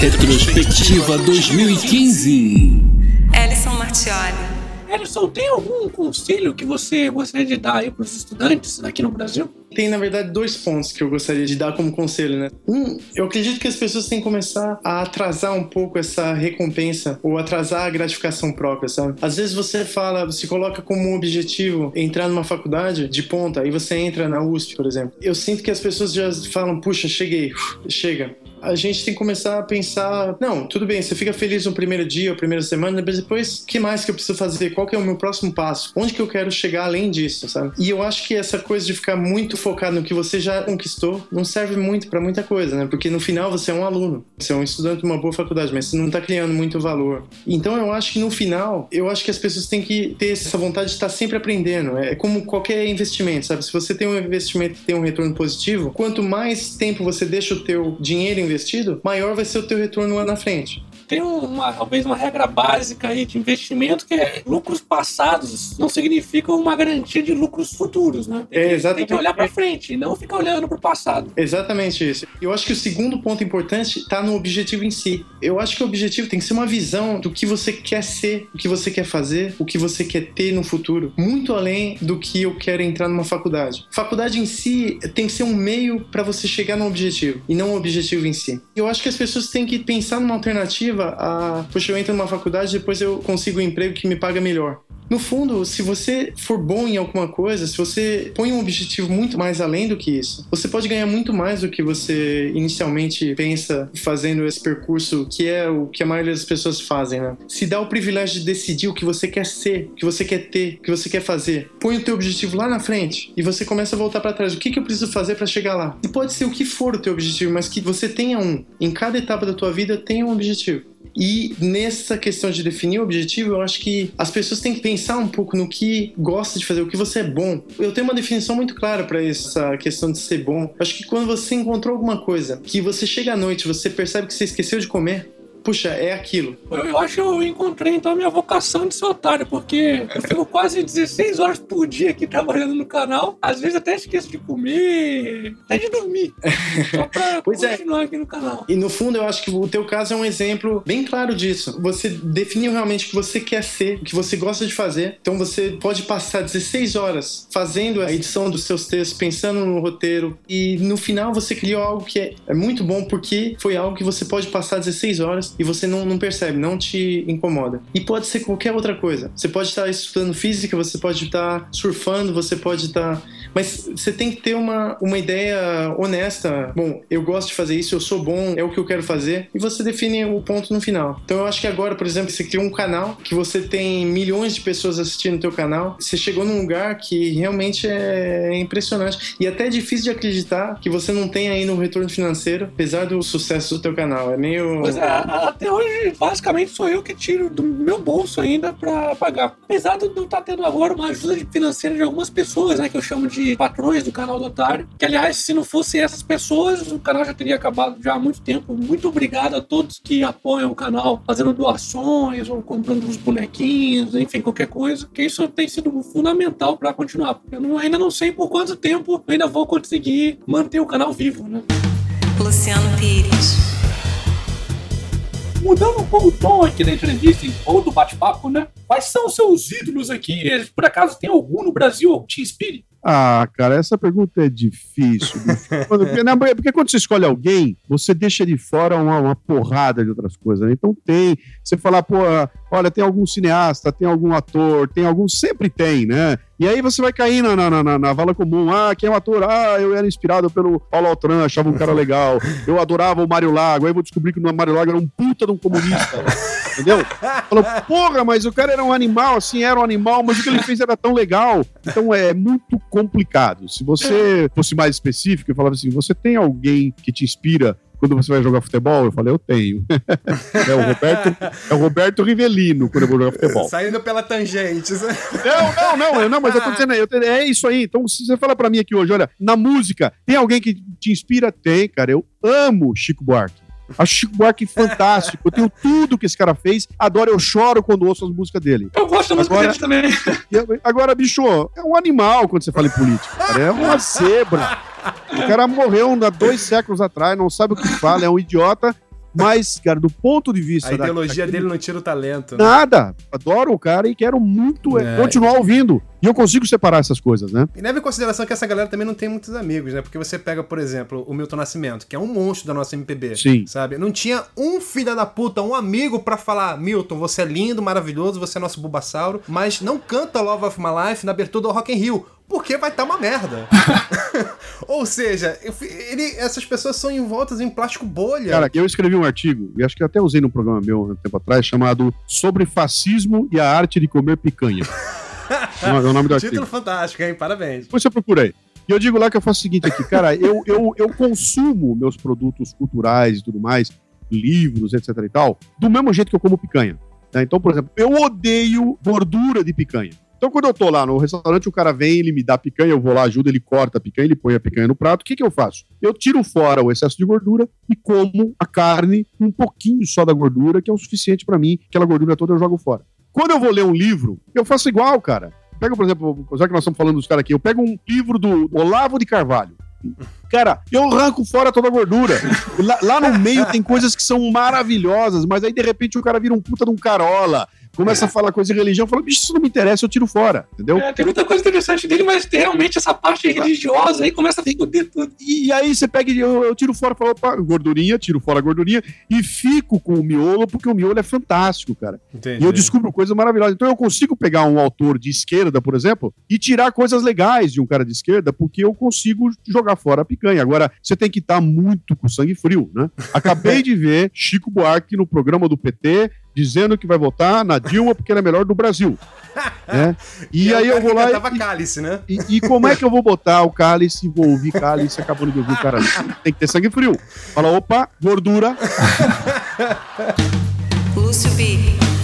Retrospectiva 2015. Ellison Martioli. Ellison, tem algum conselho que você gostaria de dar aí para os estudantes aqui no Brasil? Tem, na verdade, dois pontos que eu gostaria de dar como conselho, né? Um, eu acredito que as pessoas têm que começar a atrasar um pouco essa recompensa ou atrasar a gratificação própria, sabe? Às vezes você fala, se coloca como um objetivo entrar numa faculdade de ponta, aí você entra na USP, por exemplo. Eu sinto que as pessoas já falam, puxa, cheguei, chega a gente tem que começar a pensar, não, tudo bem, você fica feliz no primeiro dia, ou primeira semana, mas depois, que mais que eu preciso fazer? Qual que é o meu próximo passo? Onde que eu quero chegar além disso, sabe? E eu acho que essa coisa de ficar muito focado no que você já conquistou não serve muito para muita coisa, né? Porque no final você é um aluno, você é um estudante de uma boa faculdade, mas você não tá criando muito valor. Então eu acho que no final, eu acho que as pessoas têm que ter essa vontade de estar sempre aprendendo. É como qualquer investimento, sabe? Se você tem um investimento que tem um retorno positivo, quanto mais tempo você deixa o teu dinheiro investido, maior vai ser o teu retorno lá na frente tem uma, talvez uma regra básica aí de investimento que é lucros passados não significam uma garantia de lucros futuros, né? Tem, é, exatamente. tem que olhar para frente e não ficar olhando para o passado. Exatamente isso. Eu acho que o segundo ponto importante está no objetivo em si. Eu acho que o objetivo tem que ser uma visão do que você quer ser, o que você quer fazer, o que você quer ter no futuro, muito além do que eu quero entrar numa faculdade. Faculdade em si tem que ser um meio para você chegar no objetivo e não o objetivo em si. Eu acho que as pessoas têm que pensar numa alternativa incentiva a, poxa, eu entro numa faculdade depois eu consigo um emprego que me paga melhor. No fundo, se você for bom em alguma coisa, se você põe um objetivo muito mais além do que isso, você pode ganhar muito mais do que você inicialmente pensa fazendo esse percurso, que é o que a maioria das pessoas fazem, né? Se dá o privilégio de decidir o que você quer ser, o que você quer ter, o que você quer fazer. Põe o teu objetivo lá na frente e você começa a voltar para trás. O que, que eu preciso fazer para chegar lá? E pode ser o que for o teu objetivo, mas que você tenha um. Em cada etapa da tua vida, tenha um objetivo. E nessa questão de definir o objetivo, eu acho que as pessoas têm que pensar um pouco no que gosta de fazer, o que você é bom. Eu tenho uma definição muito clara para essa questão de ser bom. Eu acho que quando você encontrou alguma coisa que você chega à noite, você percebe que você esqueceu de comer, puxa, é aquilo. Eu, acho que eu encontrei então a minha vocação de ser otário, porque eu fico quase 16 horas por dia aqui trabalhando no canal. Às vezes até esqueço de comer, até de dormir. Só pra pois é. continuar é. aqui no canal. E no fundo, eu acho que o teu caso é um exemplo bem claro disso. Você definiu realmente o que você quer ser, o que você gosta de fazer. Então você pode passar 16 horas fazendo a edição dos seus textos, pensando no roteiro. E no final você criou algo que é, é muito bom porque foi algo que você pode passar 16 horas e você não, não percebe, não te incomoda. E pode ser qualquer outra coisa. Você pode estar estudando física, você pode estar surfando, você pode estar. Mas você tem que ter uma, uma ideia honesta. Bom, eu gosto de fazer isso, eu sou bom, é o que eu quero fazer. E você define o ponto no final. Então eu acho que agora, por exemplo, você criou um canal que você tem milhões de pessoas assistindo o teu canal. Você chegou num lugar que realmente é impressionante. E até é difícil de acreditar que você não tem aí no retorno financeiro, apesar do sucesso do teu canal. É meio. Pois é, até hoje, basicamente, sou eu que tiro do meu bolso ainda para pagar. Apesar de não estar tá tendo agora uma ajuda financeira de algumas pessoas, né? Que eu chamo de patrões do canal do Otário. Que, aliás, se não fossem essas pessoas, o canal já teria acabado já há muito tempo. Muito obrigado a todos que apoiam o canal, fazendo doações ou comprando uns bonequinhos, enfim, qualquer coisa. Que isso tem sido fundamental para continuar. Porque eu não, ainda não sei por quanto tempo eu ainda vou conseguir manter o canal vivo, né? Luciano Pires mudando um pouco o tom aqui da entrevista ou do bate-papo, né? Quais são os seus ídolos aqui? Por acaso tem algum no Brasil que te inspire? Ah, cara, essa pergunta é difícil. porque, porque, quando você escolhe alguém, você deixa de fora uma, uma porrada de outras coisas. Né? Então tem. Você falar, pô, olha, tem algum cineasta, tem algum ator, tem algum. Sempre tem, né? E aí você vai cair na, na, na, na vala comum. Ah, quem é o ator? Ah, eu era inspirado pelo Paulo Altran, achava um cara legal. Eu adorava o Mário Lago. Aí vou descobrir que o Mário Lago era um puta de um comunista. entendeu? Falou, porra, mas o cara era um animal, assim, era um animal, mas o que ele fez era tão legal. Então é muito complicado. Se você fosse mais específico e falava assim, você tem alguém que te inspira quando você vai jogar futebol? Eu falei, eu tenho. é, o Roberto, é o Roberto Rivelino quando eu vou jogar futebol. Saindo pela tangente. Não, não, não, não, mas eu tô dizendo, eu, é isso aí. Então, se você fala pra mim aqui hoje, olha, na música, tem alguém que te inspira? Tem, cara. Eu amo Chico Buarque. Acho Chico Buarque fantástico. Eu tenho tudo que esse cara fez. Adoro, eu choro quando ouço as músicas dele. Eu gosto da música dele também. Agora, bicho, é um animal quando você fala em política. Cara. É uma zebra. O cara morreu há dois séculos atrás, não sabe o que fala, é um idiota Mas, cara, do ponto de vista. A ideologia da, dele não tira o talento. Né? Nada. Adoro o cara e quero muito é. continuar ouvindo. E eu consigo separar essas coisas, né? E leve em consideração que essa galera também não tem muitos amigos, né? Porque você pega, por exemplo, o Milton Nascimento, que é um monstro da nossa MPB. Sim. Sabe? Não tinha um filho da puta, um amigo para falar: Milton, você é lindo, maravilhoso, você é nosso Bulbasauro, mas não canta Love of My Life na abertura do Rock in Rio porque vai estar tá uma merda. Ou seja, ele, essas pessoas são envoltas em plástico bolha. Cara, eu escrevi um artigo, e acho que até usei num programa meu um tempo atrás, chamado Sobre Fascismo e a Arte de Comer Picanha. é o nome do artigo. Título fantástico, hein? Parabéns. Depois você procura aí. E eu digo lá que eu faço o seguinte aqui, cara, eu, eu, eu consumo meus produtos culturais e tudo mais, livros, etc e tal, do mesmo jeito que eu como picanha. Né? Então, por exemplo, eu odeio gordura de picanha. Então, quando eu tô lá no restaurante, o cara vem, ele me dá picanha, eu vou lá, ajuda, ele corta a picanha, ele põe a picanha no prato. O que, que eu faço? Eu tiro fora o excesso de gordura e como a carne, um pouquinho só da gordura, que é o suficiente para mim. Aquela gordura toda eu jogo fora. Quando eu vou ler um livro, eu faço igual, cara. Pega, por exemplo, já que nós estamos falando dos caras aqui, eu pego um livro do Olavo de Carvalho. Cara, eu arranco fora toda a gordura. Lá, lá, no meio tem coisas que são maravilhosas, mas aí de repente o cara vira um puta de um carola começa a falar coisa de religião, fala, bicho, isso não me interessa, eu tiro fora, entendeu? É, tem muita coisa interessante dele, mas tem realmente essa parte religiosa aí começa a foder tudo. E, e aí você pega e eu, eu tiro fora, falo, opa, gordurinha, tiro fora a gordurinha e fico com o miolo, porque o miolo é fantástico, cara. Entendi. E eu descubro coisas maravilhosas. Então eu consigo pegar um autor de esquerda, por exemplo, e tirar coisas legais de um cara de esquerda, porque eu consigo jogar fora a picanha. Agora, você tem que estar tá muito com sangue frio, né? Acabei de ver Chico Buarque no programa do PT dizendo que vai votar na Dilma porque ela é melhor do Brasil. né? E, e aí eu vou lá. E, cálice, né? E, e, como é que eu vou botar o cálice, vou ouvir cálice, acabando de ouvir o cara? Tem que ter sangue frio. Fala, opa, gordura. Lúcio B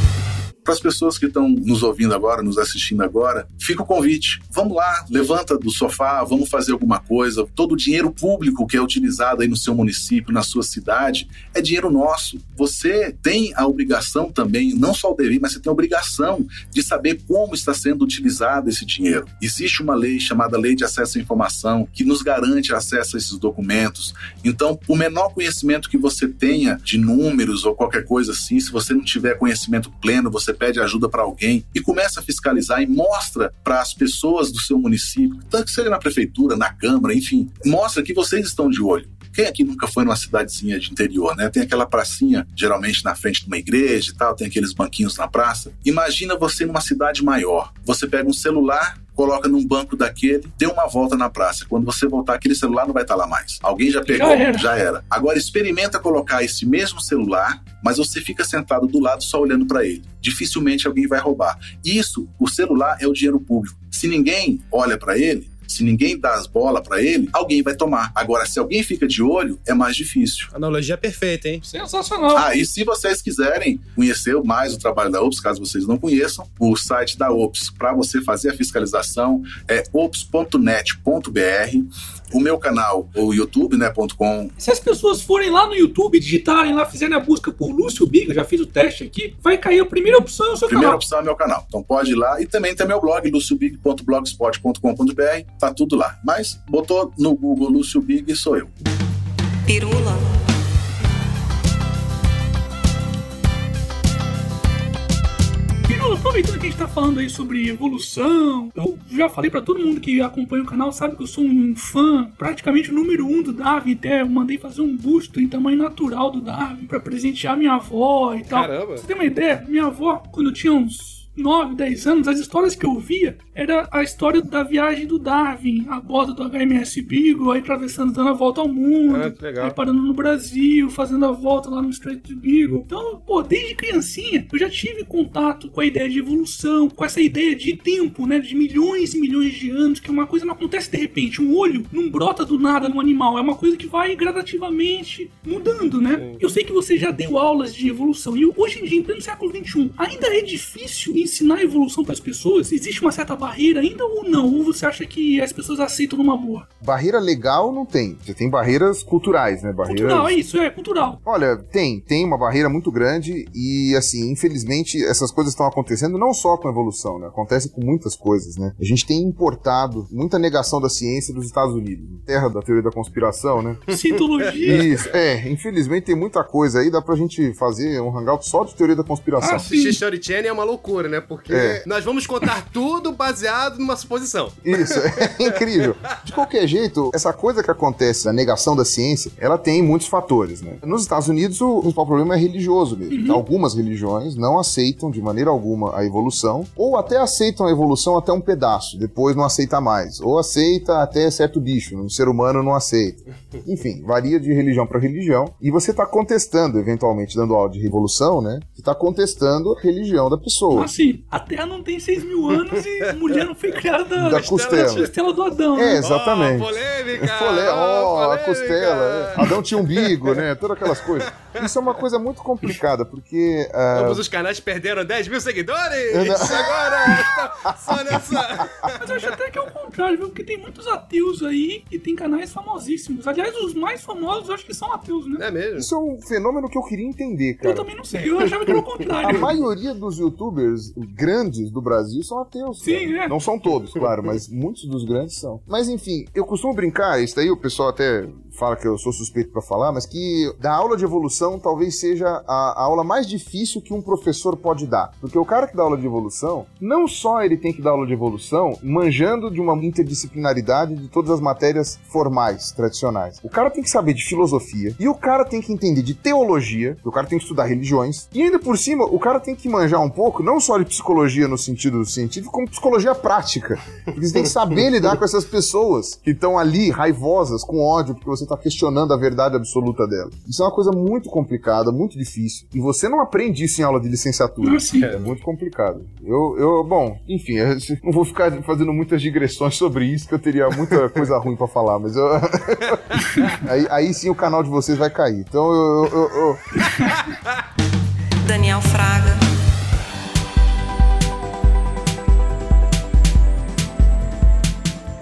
para as pessoas que estão nos ouvindo agora, nos assistindo agora, fica o convite. Vamos lá, levanta do sofá, vamos fazer alguma coisa. Todo o dinheiro público que é utilizado aí no seu município, na sua cidade, é dinheiro nosso. Você tem a obrigação também, não só o dever, mas você tem a obrigação de saber como está sendo utilizado esse dinheiro. Existe uma lei chamada Lei de Acesso à Informação que nos garante acesso a esses documentos. Então, o menor conhecimento que você tenha de números ou qualquer coisa assim, se você não tiver conhecimento pleno, você pede ajuda para alguém e começa a fiscalizar e mostra para as pessoas do seu município, tanto que seja na prefeitura, na Câmara, enfim, mostra que vocês estão de olho. Quem aqui nunca foi numa cidadezinha de interior, né? Tem aquela pracinha, geralmente na frente de uma igreja e tal, tem aqueles banquinhos na praça. Imagina você numa cidade maior. Você pega um celular, coloca num banco daquele, dê uma volta na praça. Quando você voltar, aquele celular não vai estar lá mais. Alguém já pegou, já era. já era. Agora experimenta colocar esse mesmo celular, mas você fica sentado do lado só olhando para ele. Dificilmente alguém vai roubar. Isso, o celular é o dinheiro público. Se ninguém olha para ele, se ninguém dá as bolas para ele, alguém vai tomar. Agora, se alguém fica de olho, é mais difícil. Analogia perfeita, hein? Sensacional. Ah, e se vocês quiserem conhecer mais o trabalho da OPS, caso vocês não conheçam, o site da OPS para você fazer a fiscalização é ops.net.br. O meu canal, o YouTube, né, .com. Se as pessoas forem lá no YouTube, digitarem lá, fizerem a busca por Lúcio Big, eu já fiz o teste aqui, vai cair a primeira opção no seu primeira canal. Primeira opção é meu canal. Então pode ir lá. E também tem meu blog, luciobig.blogspot.com.br. Tá tudo lá. Mas botou no Google Lúcio Big, sou eu. Pirula. Aproveitando que a gente tá falando aí sobre evolução, eu já falei para todo mundo que acompanha o canal, sabe que eu sou um fã praticamente número um do Darwin, até eu mandei fazer um busto em tamanho natural do Darwin para presentear minha avó e tal. Caramba! Você tem uma ideia? Minha avó, quando tinha uns 9, 10 anos, as histórias que eu via era a história da viagem do Darwin a bordo do HMS Beagle, aí atravessando, dando a volta ao mundo, ah, aí parando no Brasil, fazendo a volta lá no Strait de Beagle. Então, pô, desde criancinha eu já tive contato com a ideia de evolução, com essa ideia de tempo, né, de milhões e milhões de anos, que é uma coisa não acontece de repente. Um olho não brota do nada no animal, é uma coisa que vai gradativamente mudando, né? Eu sei que você já deu aulas de evolução e hoje em dia, em pleno século XXI, ainda é difícil ensinar a evolução para as pessoas, existe uma certa barreira ainda ou não? Ou você acha que as pessoas aceitam numa boa? Barreira legal não tem. Você tem barreiras culturais, né? Barreiras... Cultural, é isso, é cultural. Olha, tem, tem uma barreira muito grande e, assim, infelizmente, essas coisas estão acontecendo não só com a evolução, né? Acontece com muitas coisas, né? A gente tem importado muita negação da ciência dos Estados Unidos, terra da teoria da conspiração, né? Cientologia. Isso, é, infelizmente tem muita coisa aí, dá pra gente fazer um hangout só de teoria da conspiração. Ah, sim. Assistir Story Channel é uma loucura, né? Porque É. nós vamos contar tudo baseado numa suposição. Isso, é incrível. De qualquer jeito, essa coisa que acontece, a negação da ciência, ela tem muitos fatores, né? Nos Estados Unidos, o principal problema é religioso mesmo. Algumas religiões não aceitam de maneira alguma a evolução, ou até aceitam a evolução até um pedaço, depois não aceita mais. Ou aceita até certo bicho, um ser humano não aceita. Enfim, varia de religião para religião. E você está contestando, eventualmente, dando aula de revolução, né? Você está contestando a religião da pessoa. Assim, a Terra não tem 6 mil anos e mulher não foi criada da, Da costela. costela do Adão, É, né? exatamente. Oh, polêmica! Folé, ó, a polêmica! costela. é. Adão tinha umbigo, né? Todas aquelas coisas. Isso é uma coisa muito complicada, porque. ah, Ambos os canais perderam 10 mil seguidores! Eu não- Agora! tá Só nessa. Mas eu acho até que é o contrário, viu? Porque tem muitos ateus aí e tem canais famosíssimos. Aliás, os mais famosos eu acho que são ateus, né? É mesmo? isso é um fenômeno que eu queria entender, Eu cara. também não sei, eu achava que era o A contrário. maioria dos youtubers grandes do Brasil são ateus. Sim, cara. é. Não são todos, claro, mas muitos dos grandes são. Mas enfim, eu costumo brincar, isso daí o pessoal até fala que eu sou suspeito pra falar, mas que da aula de evolução talvez seja a, a aula mais difícil que um professor pode dar. Porque o cara que dá aula de evolução, não só ele tem que dar aula de evolução manjando de uma interdisciplinaridade de todas as matérias formais, tradicionais. O cara tem que saber de filosofia, e o cara tem que entender de teologia, o cara tem que estudar religiões, e ainda por cima, o cara tem que manjar um pouco, não só de psicologia no sentido científico, como psicologia prática. Porque você tem que saber lidar com essas pessoas que estão ali raivosas, com ódio, porque você está questionando a verdade absoluta dela. Isso é uma coisa muito complicada, muito difícil. E você não aprende isso em aula de licenciatura. Sim. É muito complicado. Eu, eu bom, enfim, eu não vou ficar fazendo muitas digressões sobre isso, que eu teria muita coisa ruim pra falar, mas eu. aí, aí sim o canal de vocês vai cair. Então eu- eu- eu, eu Daniel Fraga,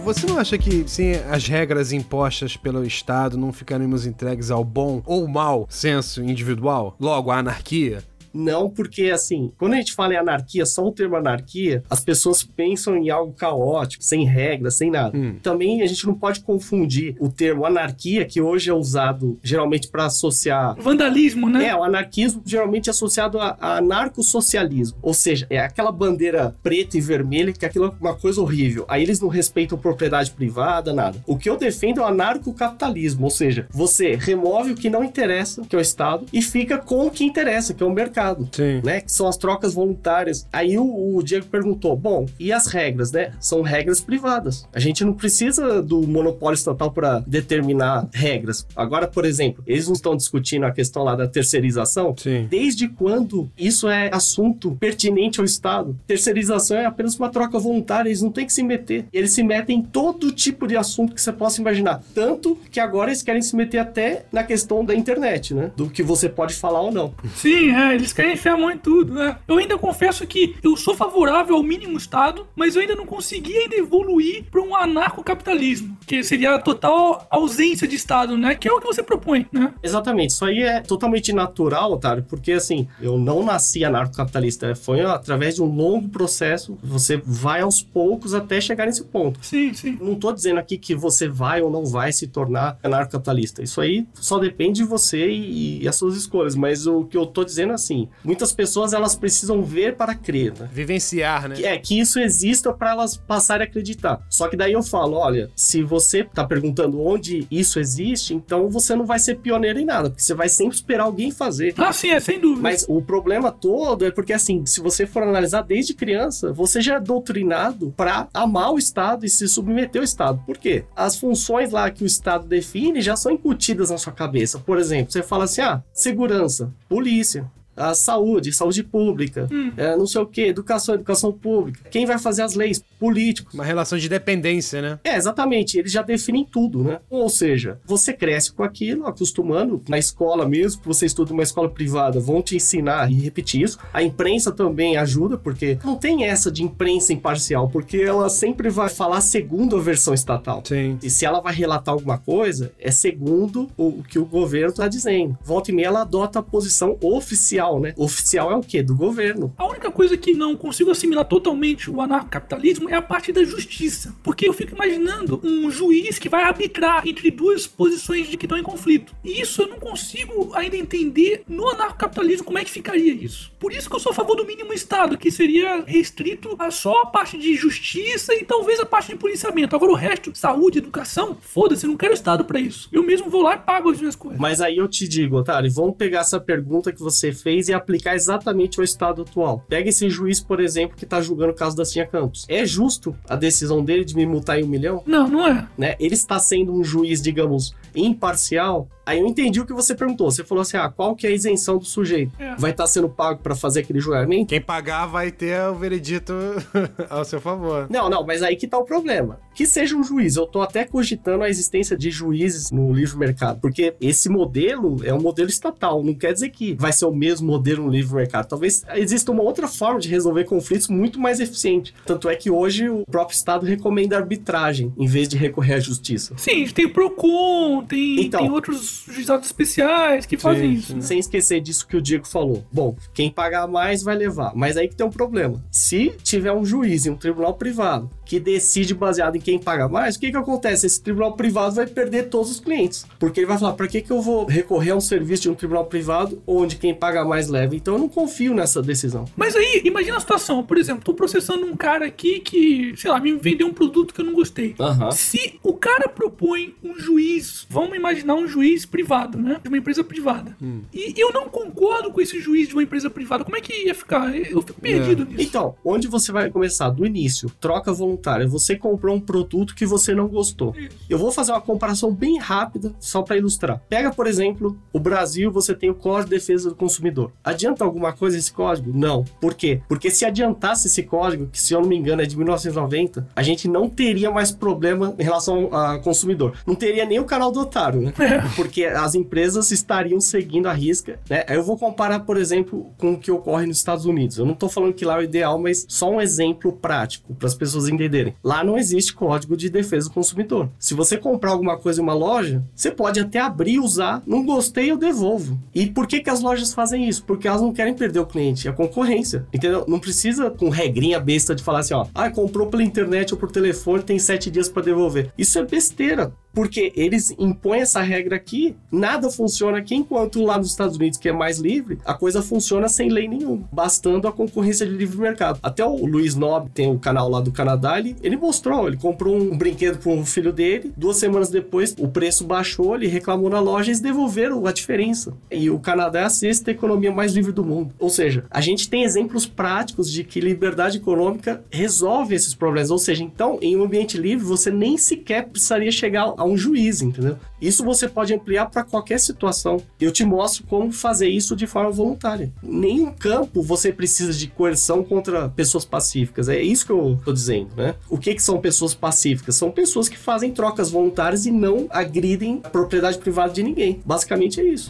Você não acha que se as regras impostas pelo Estado não ficaremos entregues ao bom ou mau senso individual, logo à anarquia? Não, porque assim, quando a gente fala em anarquia, só o termo anarquia, as pessoas pensam em algo caótico, sem regras, sem nada. Hum. Também a gente não pode confundir o termo anarquia, que hoje é usado geralmente para associar. Vandalismo, né? É, o anarquismo geralmente é associado a, a anarcossocialismo. Ou seja, é aquela bandeira preta e vermelha, que aquilo é uma coisa horrível. Aí eles não respeitam propriedade privada, nada. O que eu defendo é o anarcocapitalismo. Ou seja, você remove o que não interessa, que é o Estado, e fica com o que interessa, que é o mercado Sim. né? Que são as trocas voluntárias. Aí o, o Diego perguntou: bom, e as regras, né? São regras privadas. A gente não precisa do monopólio estatal para determinar regras. Agora, por exemplo, eles não estão discutindo a questão lá da terceirização. Sim. Desde quando isso é assunto pertinente ao Estado? Terceirização é apenas uma troca voluntária, eles não têm que se meter. Eles se metem em todo tipo de assunto que você possa imaginar. Tanto que agora eles querem se meter até na questão da internet, né? Do que você pode falar ou não. Sim, é, eles querem enfiar a mão em tudo, né? Eu ainda confesso que eu sou favorável ao mínimo Estado, mas eu ainda não consegui ainda evoluir para um anarcocapitalismo, que seria a total ausência de Estado, né? Que é o que você propõe, né? Exatamente, isso aí é totalmente natural, Otário, porque assim, eu não nasci anarcocapitalista, foi através de um longo processo, você vai aos poucos até chegar nesse ponto. Sim, sim. Não tô dizendo aqui que você vai ou não vai se tornar anarcocapitalista. Isso aí só depende de você e, e as suas escolhas. Mas o que eu tô dizendo é assim: muitas pessoas elas precisam ver para crer, né? Vivenciar, né? É que isso exista para elas passarem a acreditar. Só que daí eu falo, olha, se você tá perguntando onde isso existe, então você não vai ser pioneiro em nada, porque você vai sempre esperar alguém fazer. Ah, sim, é sem dúvida. Mas o problema todo é porque, assim, se você for analisar desde criança, você já é doutrinado pra amar o Estado e se submeter ao Estado. Por quê? As funções lá que o Estado define já são incutidas na sua cabeça. Por exemplo, você fala assim: ah, segurança, polícia. A saúde, saúde pública, é, não sei o que, educação, educação pública. Quem vai fazer as leis? Políticos. Uma relação de dependência, né? É, exatamente. Eles já definem tudo, né? Ou seja, você cresce com aquilo, acostumando. Na escola mesmo, que você estuda uma escola privada, vão te ensinar e repetir isso. A imprensa também ajuda, porque não tem essa de imprensa imparcial, porque ela sempre vai falar segundo a versão estatal. Sim. E se ela vai relatar alguma coisa, é segundo o que o governo está dizendo. Volta e meia, ela adota a posição oficial, né? Oficial é o quê? Do governo. A única coisa que não consigo assimilar totalmente o anarcocapitalismo é a parte da justiça. Porque eu fico imaginando um juiz que vai arbitrar entre duas posições de que estão em conflito. E isso eu não consigo ainda entender no anarcocapitalismo como é que ficaria isso. Por isso que eu sou a favor do mínimo Estado, que seria restrito a só a parte de justiça e talvez a parte de policiamento. Agora o resto, saúde, educação, foda-se, eu não quero Estado pra isso. Eu mesmo vou lá e pago as minhas coisas. Mas aí eu te digo, Otário, vamos pegar essa pergunta que você fez e aplicar exatamente ao estado atual. Pega esse juiz, por exemplo, que tá julgando o caso da Cinha Campos. É justo a decisão dele de me multar em um milhão? Não, não é. Né? Ele está sendo um juiz, digamos, imparcial? Aí eu entendi o que você perguntou. Você falou assim: ah, qual que é a isenção do sujeito? É. Vai estar sendo pago pra fazer aquele julgamento? Quem pagar vai ter o veredito ao seu favor. Não, não, mas aí que tá o problema. Que seja um juiz. Eu tô até cogitando a existência de juízes no livre mercado, porque esse modelo é um modelo estatal. Não quer dizer que vai ser o mesmo modelo no livre mercado. Talvez exista uma outra forma de resolver conflitos muito mais eficiente. Tanto é que hoje o próprio Estado recomenda arbitragem em vez de recorrer à justiça. Sim, tem o PROCON, tem, Então. tem outros juizados especiais que fazem isso. né? Sem esquecer disso que o Diego falou. Bom, quem pagar mais vai levar. Mas aí que tem um problema. Se tiver um juiz em um tribunal privado que decide baseado em quem paga mais, o que que acontece? Esse tribunal privado vai perder todos os clientes. Porque ele vai falar, para que que eu vou recorrer a um serviço de um tribunal privado onde quem paga mais leva? Então eu não confio nessa decisão. Mas aí, imagina a situação, por exemplo, tô processando um cara aqui que, sei lá, me vendeu um produto que eu não gostei. Aham. Se o cara propõe um juiz, vamos imaginar um juiz privado, né? De uma empresa privada. E eu não concordo com esse juiz de uma empresa privada, como é que ia ficar? Eu fico perdido nisso. Então, onde você vai começar? Do início, troca voluntária. Você comprou um produto que você não gostou. Eu vou fazer uma comparação bem rápida, só para ilustrar. Pega, por exemplo, o Brasil, você tem o Código de Defesa do Consumidor. Adianta alguma coisa esse código? Não. Por quê? Porque se adiantasse esse código, que se eu não me engano é de 1990, a gente não teria mais problema em relação ao consumidor. Não teria nem o canal do otário, né? Porque as empresas estariam seguindo a risca, né? Eu vou comparar, por exemplo, com o que ocorre nos Estados Unidos. Eu não tô falando que lá é o ideal, mas só um exemplo prático para as pessoas entenderem. Lá não existe código de defesa do consumidor. Se você comprar alguma coisa em uma loja, você pode até abrir usar. Não gostei, eu devolvo. E por que, que as lojas fazem isso? Porque elas não querem perder o cliente, é a concorrência. Entendeu? Não precisa com regrinha besta de falar assim, ó, ah, comprou pela internet ou por telefone, tem sete dias para devolver. Isso é besteira. Porque eles impõem essa regra aqui, nada funciona aqui, enquanto lá nos Estados Unidos, que é mais livre, a coisa funciona sem lei nenhuma, bastando a concorrência de livre mercado. Até o Luiz Nobre tem o canal lá do Canadá, ele, ele mostrou, ele comprou um brinquedo para um filho dele, duas semanas depois o preço baixou, ele reclamou na loja e eles devolveram a diferença. E o Canadá é a sexta economia mais livre do mundo. Ou seja, a gente tem exemplos práticos de que liberdade econômica resolve esses problemas. Ou seja, então, em um ambiente livre, você nem sequer precisaria chegar a um juiz, entendeu? Isso você pode ampliar para qualquer situação. Eu te mostro como fazer isso de forma voluntária. Nenhum campo você precisa de coerção contra pessoas pacíficas. É isso que eu tô dizendo, né? O que, que são pessoas pacíficas? São pessoas que fazem trocas voluntárias e não agridem a propriedade privada de ninguém. Basicamente é isso.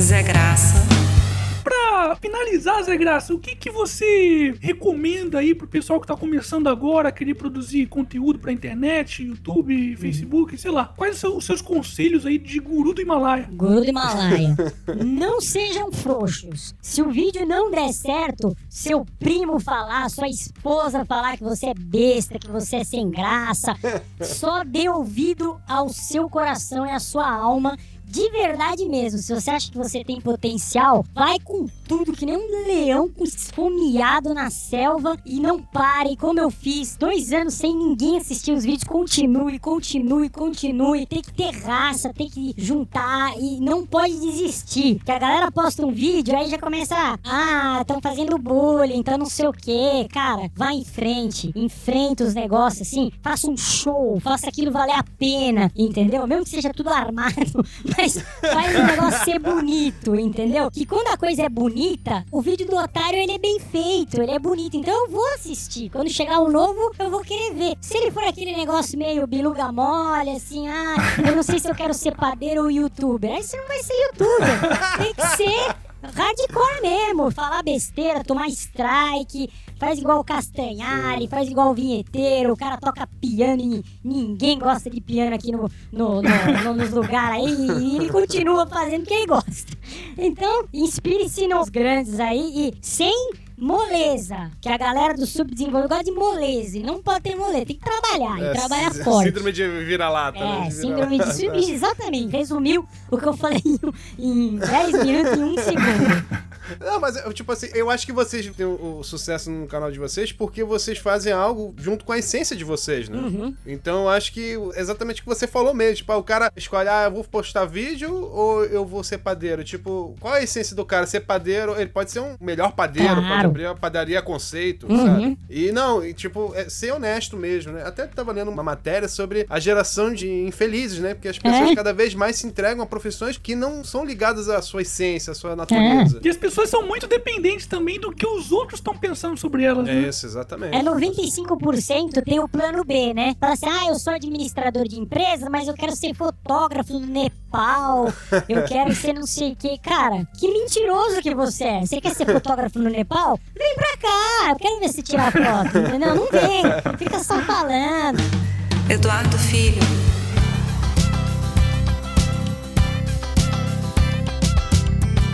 Zé Graça. Pra finalizar, Zé Graça, o que, que você recomenda aí pro pessoal que tá começando agora a querer produzir conteúdo pra internet, YouTube, Facebook, sei lá? Quais são os seus conselhos aí de guru do Himalaia? Guru do Himalaia. não sejam frouxos. Se o vídeo não der certo, seu primo falar, sua esposa falar que você é besta, que você é sem graça, só dê ouvido ao seu coração e à sua alma. De verdade mesmo, se você acha que você tem potencial, vai com tudo, que nem um leão esfomeado na selva e não pare, como eu fiz, dois anos sem ninguém assistir os vídeos, continue, continue, continue. Tem que ter raça, tem que juntar e não pode desistir. Que a galera posta um vídeo, aí já começa, ah, estão fazendo bullying, então não sei o que. Cara, vai em frente, enfrenta os negócios assim, faça um show, faça aquilo valer a pena, entendeu? Mesmo que seja tudo armado, faz, faz o negócio ser bonito, entendeu? Que quando a coisa é bonita, o vídeo do otário ele é bem feito, ele é bonito. Então eu vou assistir. Quando chegar o novo, eu vou querer ver. Se ele for aquele negócio meio biluga mole, assim, ah, eu não sei se eu quero ser padeiro ou youtuber. Aí você não vai ser youtuber. Tem que ser hardcore mesmo. Falar besteira, tomar strike, faz igual o Castanhari, faz igual o vinheteiro, o cara toca piano e ninguém gosta de piano aqui no, no, no- no- nos lugares aí e ele continua fazendo ele gosta. Então, inspire-se nos grandes aí e sem moleza, que a galera do subdesenvolvido gosta de moleza e não pode ter moleza, tem que trabalhar e trabalhar forte. Síndrome de vira-lata. né? É, De síndrome de vira-lata. Subi, exatamente. Resumiu o que eu falei em, em 10 minutos e 1 segundo. Não, mas tipo assim, eu acho que vocês têm o, o sucesso no canal de vocês porque vocês fazem algo junto com a essência de vocês, né? Uhum. Então eu acho que exatamente o que você falou mesmo. Tipo, ah, o cara escolhe, ah, eu vou postar vídeo ou eu vou ser padeiro? Tipo, qual a essência do cara? Ser padeiro, ele pode ser um melhor padeiro, pode Claro. Abrir uma padaria a conceito, Uhum. sabe? E não, e, tipo, é ser honesto mesmo, né? Até tava lendo uma matéria sobre a geração de infelizes, né? Porque as pessoas É. cada vez mais se entregam a profissões que não são ligadas à sua essência, à sua natureza. E as pessoas são muito dependentes também do que os outros estão pensando sobre elas, É né? isso, exatamente. É 95% tem o plano B, né? Fala assim, ah, eu sou administrador de empresa, mas eu quero ser fotógrafo no Nepal, eu quero ser não sei o que. Cara, que mentiroso que você é. Você quer ser fotógrafo no Nepal? Vem pra cá, quero ver você tirar foto, entendeu? Não vem, fica só falando. Eduardo Filho.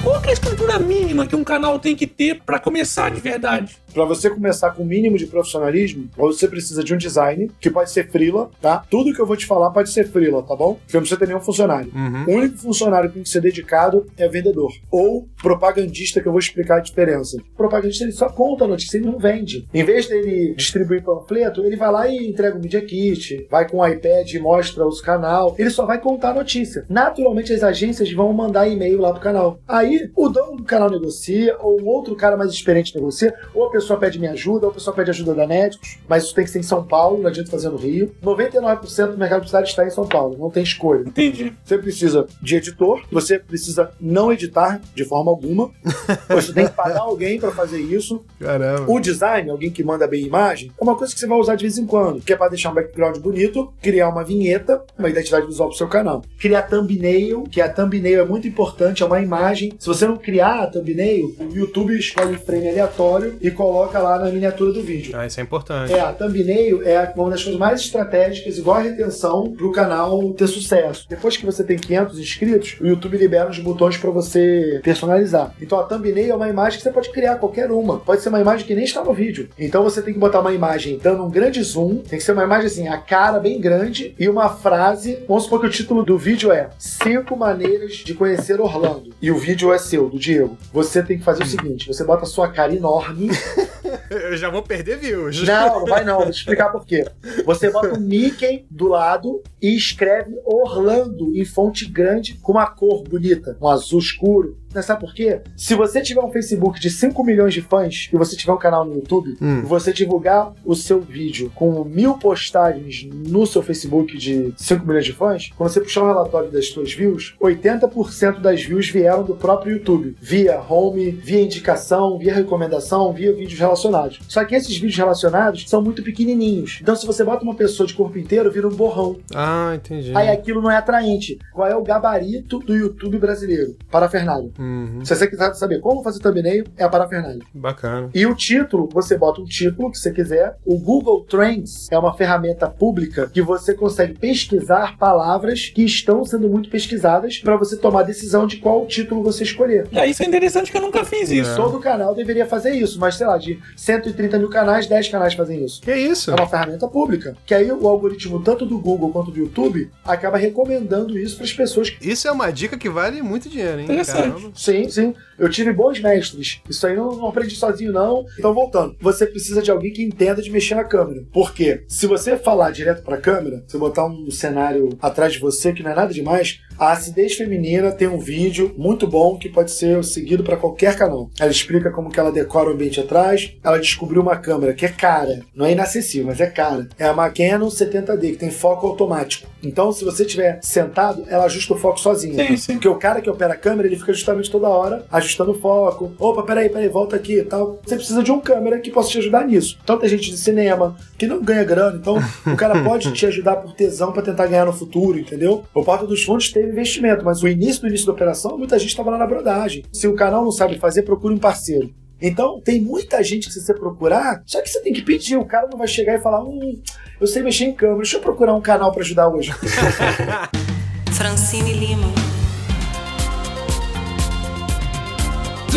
Qual que é a estrutura mínima que um canal tem que ter pra começar de verdade? Pra você começar com o mínimo de profissionalismo, você precisa de um design, que pode ser freela, tá? Tudo que eu vou te falar pode ser freela, tá bom? Porque não precisa ter nenhum funcionário. O único funcionário que tem que ser dedicado é vendedor. Ou propagandista, que eu vou explicar a diferença. O propagandista, ele só conta a notícia, ele não vende. Em vez dele distribuir panfleto, ele vai lá e entrega o Media Kit, vai com o iPad e mostra os canal. Ele só vai contar a notícia. Naturalmente, as agências vão mandar e-mail lá pro canal. Aí, o dono do canal negocia, ou um outro cara mais experiente negocia, ou a pessoa pede minha ajuda, ou a pessoa pede ajuda da Netflix, mas isso tem que ser em São Paulo, não adianta fazer no Rio. 99% do mercado publicitário está em São Paulo, não tem escolha. Entendi. Você precisa de editor, você precisa não editar de forma alguma, você tem que pagar alguém para fazer isso. Caramba. O design, alguém que manda bem a imagem, é uma coisa que você vai usar de vez em quando, que é para deixar um background bonito, criar uma vinheta, uma identidade visual pro seu canal. Criar thumbnail, que a thumbnail é muito importante, é uma imagem. Se você não criar a thumbnail, o YouTube escolhe um frame aleatório e coloca lá na miniatura do vídeo. Ah, isso é importante. É, a thumbnail é uma das coisas mais estratégicas, igual a retenção, pro canal ter sucesso. Depois que você tem 500 inscritos, o YouTube libera os botões pra você personalizar. Então a thumbnail é uma imagem que você pode criar qualquer uma. Pode ser uma imagem que nem está no vídeo. Então você tem que botar uma imagem dando um grande zoom, tem que ser uma imagem assim, a cara bem grande e uma frase. Vamos supor que o título do vídeo é Cinco maneiras de conhecer Orlando. E o vídeo é seu, do Diego. Você tem que fazer o seguinte: você bota a sua cara enorme. Eu já vou perder views. Não, não vai não. Vou te explicar por quê. Você bota um Mickey do lado e escreve Orlando em fonte grande com uma cor bonita, um azul escuro. Mas sabe por quê? Se você tiver um Facebook de 5 milhões de fãs e você tiver um canal no YouTube, Hum. e você divulgar o seu vídeo com mil postagens no seu Facebook de 5 milhões de fãs, quando você puxar o relatório das suas views, 80% das views vieram do próprio YouTube. Via home, via indicação, via recomendação, via vídeos relacionados. Só que esses vídeos relacionados são muito pequenininhos. Então se você bota uma pessoa de corpo inteiro, vira um borrão. Ah, entendi. Aí aquilo não é atraente. Qual é o gabarito do YouTube brasileiro? Parafernália. Uhum. Se você quiser saber como fazer thumbnail, é a parafernália. Bacana. E o título, você bota um título que você quiser. O Google Trends é uma ferramenta pública que você consegue pesquisar palavras que estão sendo muito pesquisadas para você tomar a decisão de qual título você escolher. É, isso é interessante que eu nunca fiz isso. Todo canal deveria fazer isso, mas sei lá, de 130 mil canais, 10 canais fazem isso. Que isso? É uma ferramenta pública. Que aí o algoritmo, tanto do Google quanto do YouTube, acaba recomendando isso para as pessoas. Isso é uma dica que vale muito dinheiro, hein? Interessante. Caramba. Sim, sim. Eu tive bons mestres. Isso aí não, não aprendi sozinho, não. Então, voltando. Você precisa de alguém que entenda de mexer na câmera. Por quê? Se você falar direto pra câmera, se botar um cenário atrás de você, que não é nada demais, a acidez feminina tem um vídeo muito bom que pode ser seguido para qualquer canal. Ela explica como que ela decora o ambiente atrás. Ela descobriu uma câmera que é cara, não é inacessível, mas é cara. É uma Canon 70D que tem foco automático. Então, se você estiver sentado, ela ajusta o foco sozinha. Sim, sim. Porque o cara que opera a câmera, ele fica justamente toda hora ajustando o foco. Opa, peraí, peraí, volta aqui e tal. Você precisa de um câmera que possa te ajudar nisso. Então tem gente de cinema que não ganha grana, então o cara pode te ajudar por tesão pra tentar ganhar no futuro, entendeu? O Porta dos Fundos teve investimento, mas o início do início da operação, muita gente estava lá na brodagem. Se o canal não sabe fazer, procure um parceiro. Então, tem muita gente que se você procurar, só que você tem que pedir, o cara não vai chegar e falar, hum, eu sei mexer em câmera, deixa eu procurar um canal pra ajudar hoje. Francine Lima.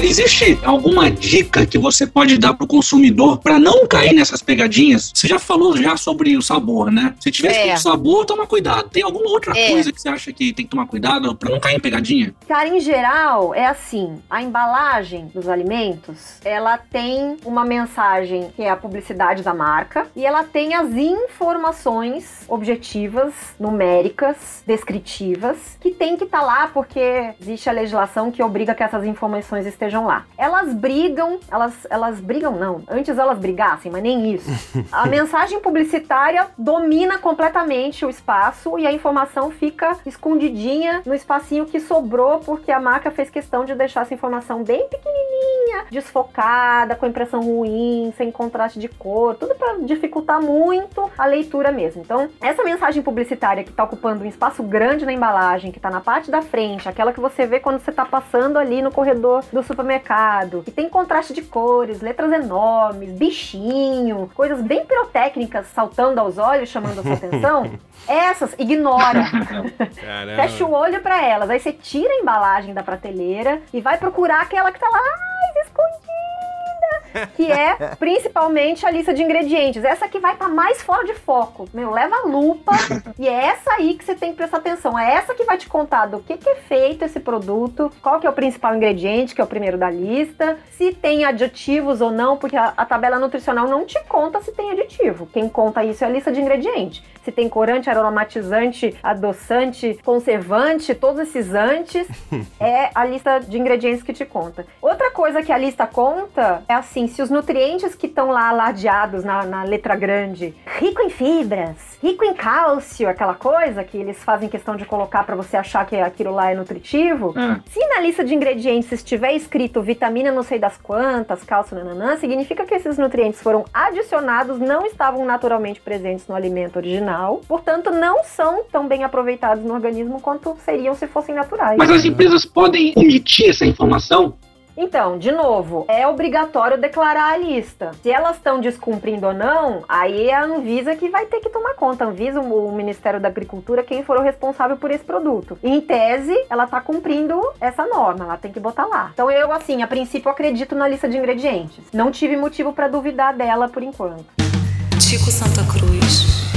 Existe alguma dica que você pode dar pro consumidor para não cair nessas pegadinhas? Você já falou já sobre o sabor, né? Se tiver É. sabor, toma cuidado. Tem alguma outra É. coisa que você acha que tem que tomar cuidado para não cair em pegadinha? Cara, em geral, é assim: a embalagem dos alimentos ela tem uma mensagem que é a publicidade da marca e ela tem as informações objetivas, numéricas, descritivas, que tem que estar lá porque existe a legislação que obriga que essas informações estejam lá. Elas brigam, elas, elas brigam não, antes elas brigassem, mas nem isso. A mensagem publicitária domina completamente o espaço e a informação fica escondidinha no espacinho que sobrou porque a marca fez questão de deixar essa informação bem pequenininha, desfocada, com impressão ruim, sem contraste de cor, tudo para dificultar muito a leitura mesmo. Então, essa mensagem publicitária que tá ocupando um espaço grande na embalagem, que tá na parte da frente, aquela que você vê quando você tá passando ali no corredor do supermercado, que tem contraste de cores, letras enormes, bichinho, coisas bem pirotécnicas saltando aos olhos, chamando a sua atenção, essas ignora. Fecha o olho pra elas. Aí você tira a embalagem da prateleira e vai procurar aquela que tá lá escondida. Que é principalmente a lista de ingredientes. Essa que vai estar mais fora de foco. Meu, leva a lupa e é essa aí que você tem que prestar atenção. É essa que vai te contar do que, que é feito esse produto, qual que é o principal ingrediente, que é o primeiro da lista, se tem aditivos ou não, porque a, a tabela nutricional não te conta se tem aditivo. Quem conta isso é a lista de ingredientes. Se tem corante, aromatizante, adoçante, conservante, todos esses antes, é a lista de ingredientes que te conta. Outra coisa que a lista conta é assim, se os nutrientes que estão lá alardeados na, na letra grande, rico em fibras, rico em cálcio, aquela coisa que eles fazem questão de colocar para você achar que aquilo lá é nutritivo, se na lista de ingredientes estiver escrito vitamina não sei das quantas, cálcio, nananã, significa que esses nutrientes foram adicionados, não estavam naturalmente presentes no alimento original, portanto não são tão bem aproveitados no organismo quanto seriam se fossem naturais. Mas as empresas podem omitir essa informação? Então, de novo, é obrigatório declarar a lista. Se elas estão descumprindo ou não, aí é a Anvisa que vai ter que tomar conta. Anvisa, o Ministério da Agricultura, quem for o responsável por esse produto. Em tese, ela tá cumprindo essa norma, ela tem que botar lá. Então eu, assim, a princípio acredito na lista de ingredientes. Não tive motivo para duvidar dela por enquanto. Chico Santa Cruz.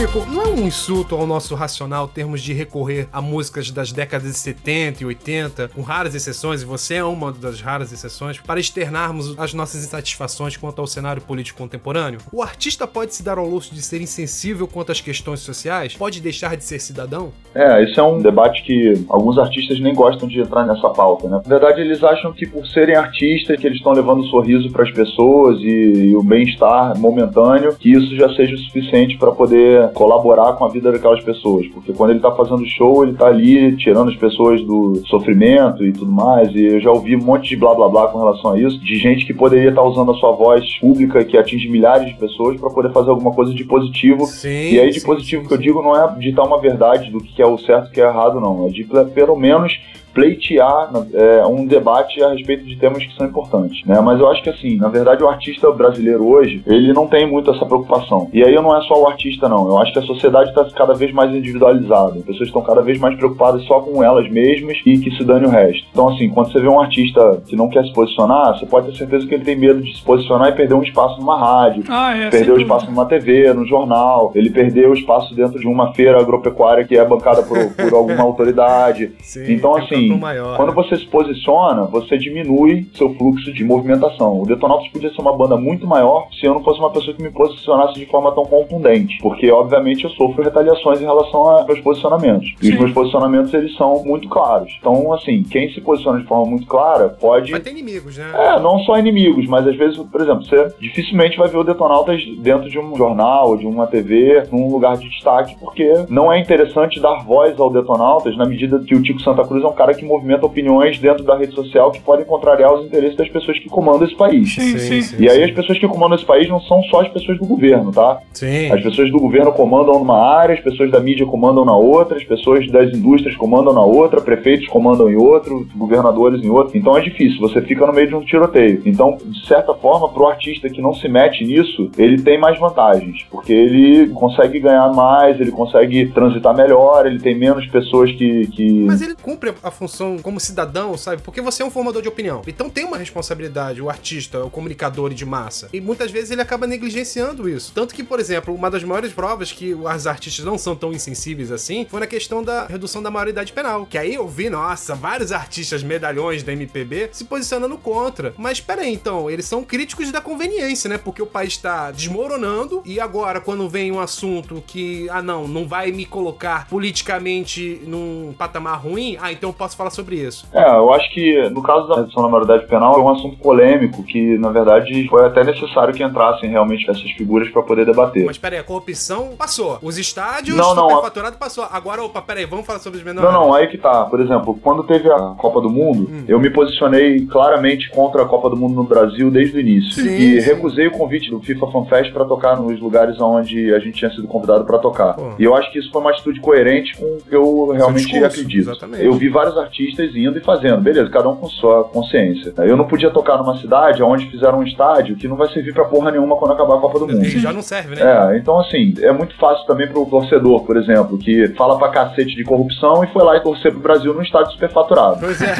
Tipo, não é um insulto ao nosso racional termos de recorrer a músicas das décadas de 70 e 80, com raras exceções, e você é uma das raras exceções, para externarmos as nossas insatisfações quanto ao cenário político contemporâneo? O artista pode se dar ao luxo de ser insensível quanto às questões sociais? Pode deixar de ser cidadão? É, esse é um debate que alguns artistas nem gostam de entrar nessa pauta, né? Na verdade, eles acham que por serem artistas, que eles estão levando sorriso para as pessoas e, e o bem-estar momentâneo, que isso já seja o suficiente para poder colaborar com a vida daquelas pessoas. Porque quando ele tá fazendo show, ele tá ali tirando as pessoas do sofrimento e tudo mais. E eu já ouvi um monte de blá blá blá com relação a isso, de gente que poderia estar usando a sua voz pública, que atinge milhares de pessoas, para poder fazer alguma coisa de positivo. Sim, e aí, de sim, positivo que eu digo não é ditar uma verdade do que é o certo e o que é errado, não. É de pelo menos pleitear é, um debate a respeito de temas que são importantes, né? Mas eu acho que assim, na verdade o artista brasileiro hoje, ele não tem muito essa preocupação. E aí não é só o artista não, eu acho que a sociedade está cada vez mais individualizada. As pessoas estão cada vez mais preocupadas só com elas mesmas e que se dane o resto. Então, assim, quando você vê um artista que não quer se posicionar, você pode ter certeza que ele tem medo de se posicionar e perder um espaço numa rádio, Ah, é, perder o dúvida. espaço numa TV, no jornal, ele perdeu o espaço dentro de uma feira agropecuária que é bancada por, por alguma autoridade. Sim, então, tem um assim, maior, quando né? você se posiciona, você diminui seu fluxo de movimentação. O Detonautas podia ser uma banda muito maior se eu não fosse uma pessoa que me posicionasse de forma tão contundente. Porque, obviamente, eu sofro retaliações em relação a meus posicionamentos. E os meus posicionamentos, eles são muito claros. Então, assim, quem se posiciona de forma muito clara pode... Vai ter inimigos, né? É, não só inimigos, mas às vezes, por exemplo, você dificilmente vai ver o Detonautas dentro de um jornal, de uma TV, num lugar de destaque, porque não é interessante dar voz ao Detonautas na medida que o Tico Santa Cruz é um cara que movimenta opiniões dentro da rede social que podem contrariar os interesses das pessoas que comandam esse país. Sim, sim, sim, e aí as pessoas que comandam esse país não são só as pessoas do governo, tá? Sim. As pessoas do governo comandam numa área, as pessoas da mídia comandam na outra, as pessoas das indústrias comandam na outra, prefeitos comandam em outro, governadores em outro. Então é difícil, você fica no meio de um tiroteio. Então, de certa forma, pro artista que não se mete nisso, ele tem mais vantagens, porque ele consegue ganhar mais, ele consegue transitar melhor, ele tem menos pessoas que. que... Mas ele cumpre a função como cidadão, sabe? Porque você é um formador de opinião. Então tem uma responsabilidade, o artista, o comunicador de massa. E muitas vezes ele acaba negligenciando isso. Tanto que, por exemplo, uma das maiores provas que os artistas não são tão insensíveis assim foi na questão da redução da maioridade penal. Que aí eu vi, nossa, vários artistas medalhões da MPB se posicionando contra. Mas peraí, então, eles são críticos da conveniência, né? Porque o país tá desmoronando e agora, quando vem um assunto que, ah, não, não vai me colocar politicamente num patamar ruim, ah, então eu posso falar sobre isso. É, eu acho que no caso da redução da maioridade penal é um assunto polêmico que, na verdade, foi até necessário que entrassem realmente essas figuras para poder debater. Mas peraí, a corrupção passou. Os estádios, Não, não, superfaturado passou. Agora, opa, peraí, vamos falar sobre os menores. Não, não, aí que tá. Por exemplo, quando teve a Copa do Mundo, Hum. eu me posicionei claramente contra a Copa do Mundo no Brasil desde o início. Sim, e sim. recusei o convite do FIFA Fan Fest pra tocar nos lugares onde a gente tinha sido convidado pra tocar. Pô. E eu acho que isso foi uma atitude coerente com o que eu realmente acredito. exatamente. Eu vi vários artistas indo e fazendo, beleza, cada um com sua consciência. Eu não podia tocar numa cidade onde fizeram um estádio que não vai servir pra porra nenhuma quando acabar a Copa do Mundo. Já não serve, né? É, então assim, é muito fácil também pro torcedor, por exemplo, que fala pra cacete de corrupção e foi lá e torcer pro Brasil num estádio superfaturado. Pois é.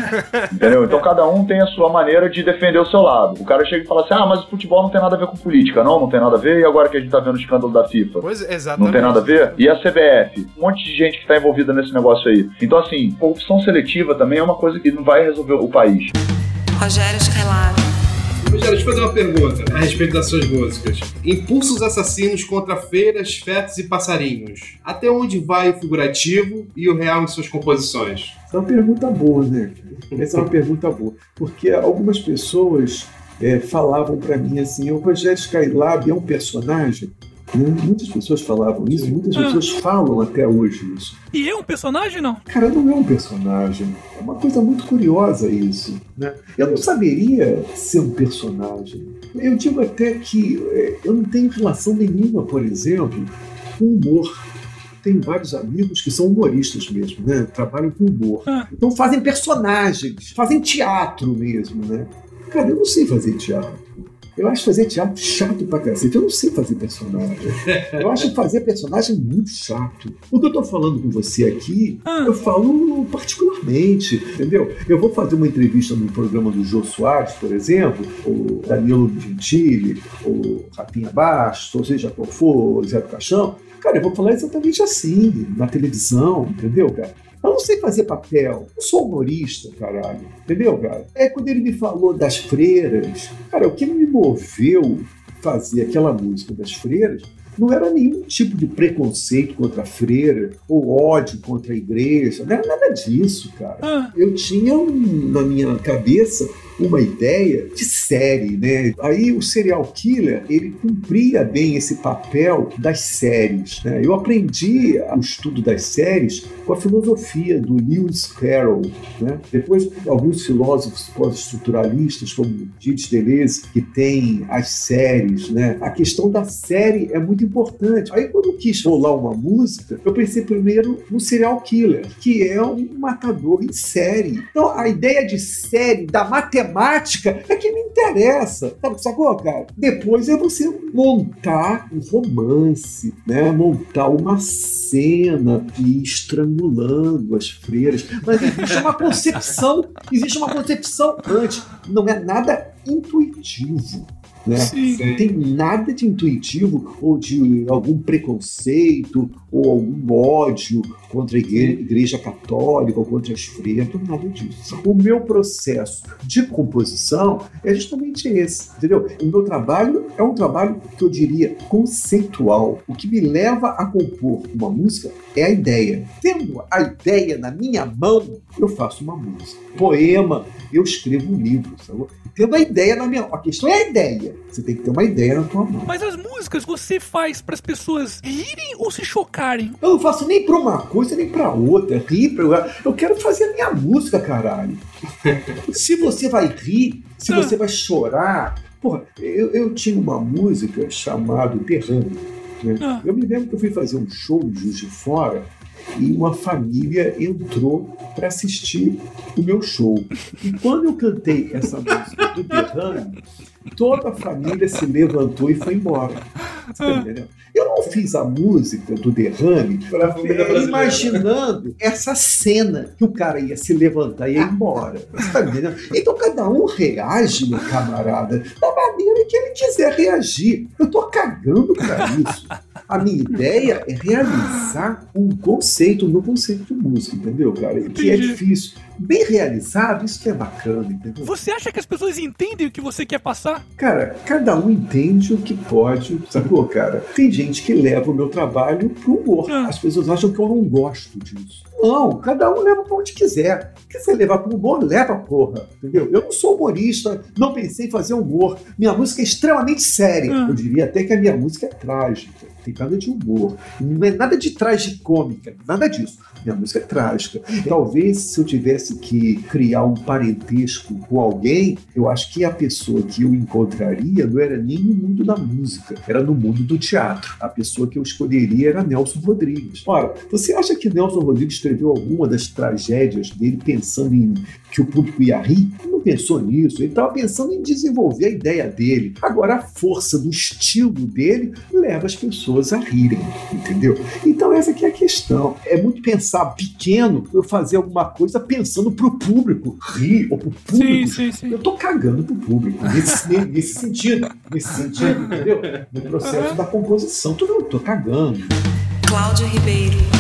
Entendeu? Então cada um tem a sua maneira de defender o seu lado. O cara chega e fala assim: ah, mas o futebol não tem nada a ver com política. Não, não tem nada a ver. E agora que a gente tá vendo o escândalo da FIFA? Pois é, exatamente. Não tem nada a ver? E a CBF? Um monte de gente que tá envolvida nesse negócio aí. Então, assim, corrupção seletiva também é uma coisa que não vai resolver o país. Rogério Skylab. Rogério, deixa eu fazer uma pergunta a respeito das suas músicas. Impulsos assassinos contra feiras, fetos e passarinhos. Até onde vai o figurativo e o real em suas composições? Essa é uma pergunta boa, né? Essa é uma pergunta boa. Porque algumas pessoas é, falavam para mim assim: o Rogério Skylab é um personagem. Muitas pessoas falavam isso, muitas Ah. pessoas falam até hoje isso. E é um personagem, não? Cara, não é um personagem. É uma coisa muito curiosa isso. Né? Eu não saberia ser um personagem. Eu digo até que é, eu não tenho relação nenhuma, por exemplo, com humor. Tenho vários amigos que são humoristas mesmo, né? Trabalham com humor. Então fazem personagens, fazem teatro mesmo, né? Cara, eu não sei fazer teatro. Eu acho fazer teatro chato pra cacete. Eu não sei fazer personagem. Eu acho fazer personagem muito chato. O que eu tô falando com você aqui, eu falo particularmente, entendeu? Eu vou fazer uma entrevista no programa do Jô Soares, por exemplo, o Danilo Gentili, o Rapinha Bastos, ou seja qual for, Zé do Caixão. Cara, eu vou falar exatamente assim, na televisão, entendeu, cara? Eu não sei fazer papel. Eu sou humorista, caralho. Entendeu, cara? É quando ele me falou das freiras. Cara, o que me moveu fazer aquela música das freiras não era nenhum tipo de preconceito contra a freira ou ódio contra a igreja. Não era nada disso, cara. Eu tinha um- na minha cabeça uma ideia de série, né? Aí o serial killer, ele cumpria bem esse papel das séries, né? Eu aprendi o estudo das séries com a filosofia do Lewis Carroll, né? Depois, alguns filósofos pós-estruturalistas, como Didier Deleuze, que tem as séries, né? A questão da série é muito importante. Aí, quando eu quis rolar uma música, eu pensei primeiro no serial killer, que é um matador em série. Então, a ideia de série, da matemática temática é que me interessa. Sabe, sacou, cara? Depois é você montar um romance, né? Montar uma cena e estrangulando as freiras. Mas existe uma concepção, existe uma concepção antes. Não é nada intuitivo. Né? Não tem nada de intuitivo ou de algum preconceito ou algum ódio contra a igreja, igreja católica ou contra as freiras, nada disso. O meu processo de composição é justamente esse, entendeu? O meu trabalho é um trabalho que eu diria conceitual. O que me leva a compor uma música é a ideia. Tendo a ideia na minha mão, eu faço uma música. Poema, eu escrevo um livro, sabe? Tendo a ideia na minha mão. A questão é a ideia. Você tem que ter uma ideia na tua mão. Mas as músicas você faz para as pessoas rirem ou se chocarem? Eu não faço nem pra uma coisa nem pra outra. Rir, pra... eu quero fazer a minha música, caralho. se você vai rir, se você vai chorar. Porra, eu, eu tinha uma música chamada Terrano. Né? Eu me lembro que eu fui fazer um show em Juiz de Fora e uma família entrou para assistir o meu show. E quando eu cantei essa música do Derrame, toda a família se levantou e foi embora. Você tá entendendo? Eu não fiz a música do Derrame é, imaginando essa cena que o cara ia se levantar e ia embora. Você tá entendendo? Então cada um reage, meu camarada, da maneira que ele quiser reagir. Eu tô cagando pra isso. A minha ideia é realizar um conceito no conceito de música, entendeu, cara? Que é difícil. Bem realizado, isso que é bacana, entendeu? Você acha que as pessoas entendem o que você quer passar? Cara, cada um entende o que pode, sacou, cara? Tem gente que leva o meu trabalho pro humor. As pessoas acham que eu não gosto disso. Não, cada um leva pra onde quiser. Quer você levar pro humor, leva porra. Entendeu? Eu não sou humorista, não pensei em fazer humor. Minha música é extremamente séria. Eu diria até que a minha música é trágica. Tem nada de humor. Não é nada de tragicômica, nada disso. Minha música é trágica. Talvez se eu tivesse que criar um parentesco com alguém, eu acho que a pessoa que eu encontraria não era nem no mundo da música, era no mundo do teatro. A pessoa que eu escolheria era Nelson Rodrigues. Ora, você acha que Nelson Rodrigues escreveu alguma das tragédias dele pensando em que o público ia rir? Ele não pensou nisso. Ele estava pensando em desenvolver a ideia dele. Agora, a força do estilo dele leva as pessoas a rirem, entendeu? Então, essa aqui é a questão. É muito pensar pequeno eu fazer alguma coisa pensando pro público rir, ou pro público. Sim, sim, sim. Eu tô cagando pro público, nesse, nesse sentido. Nesse sentido, entendeu? No processo da composição. Tudo eu tô cagando. Cláudia Ribeiro.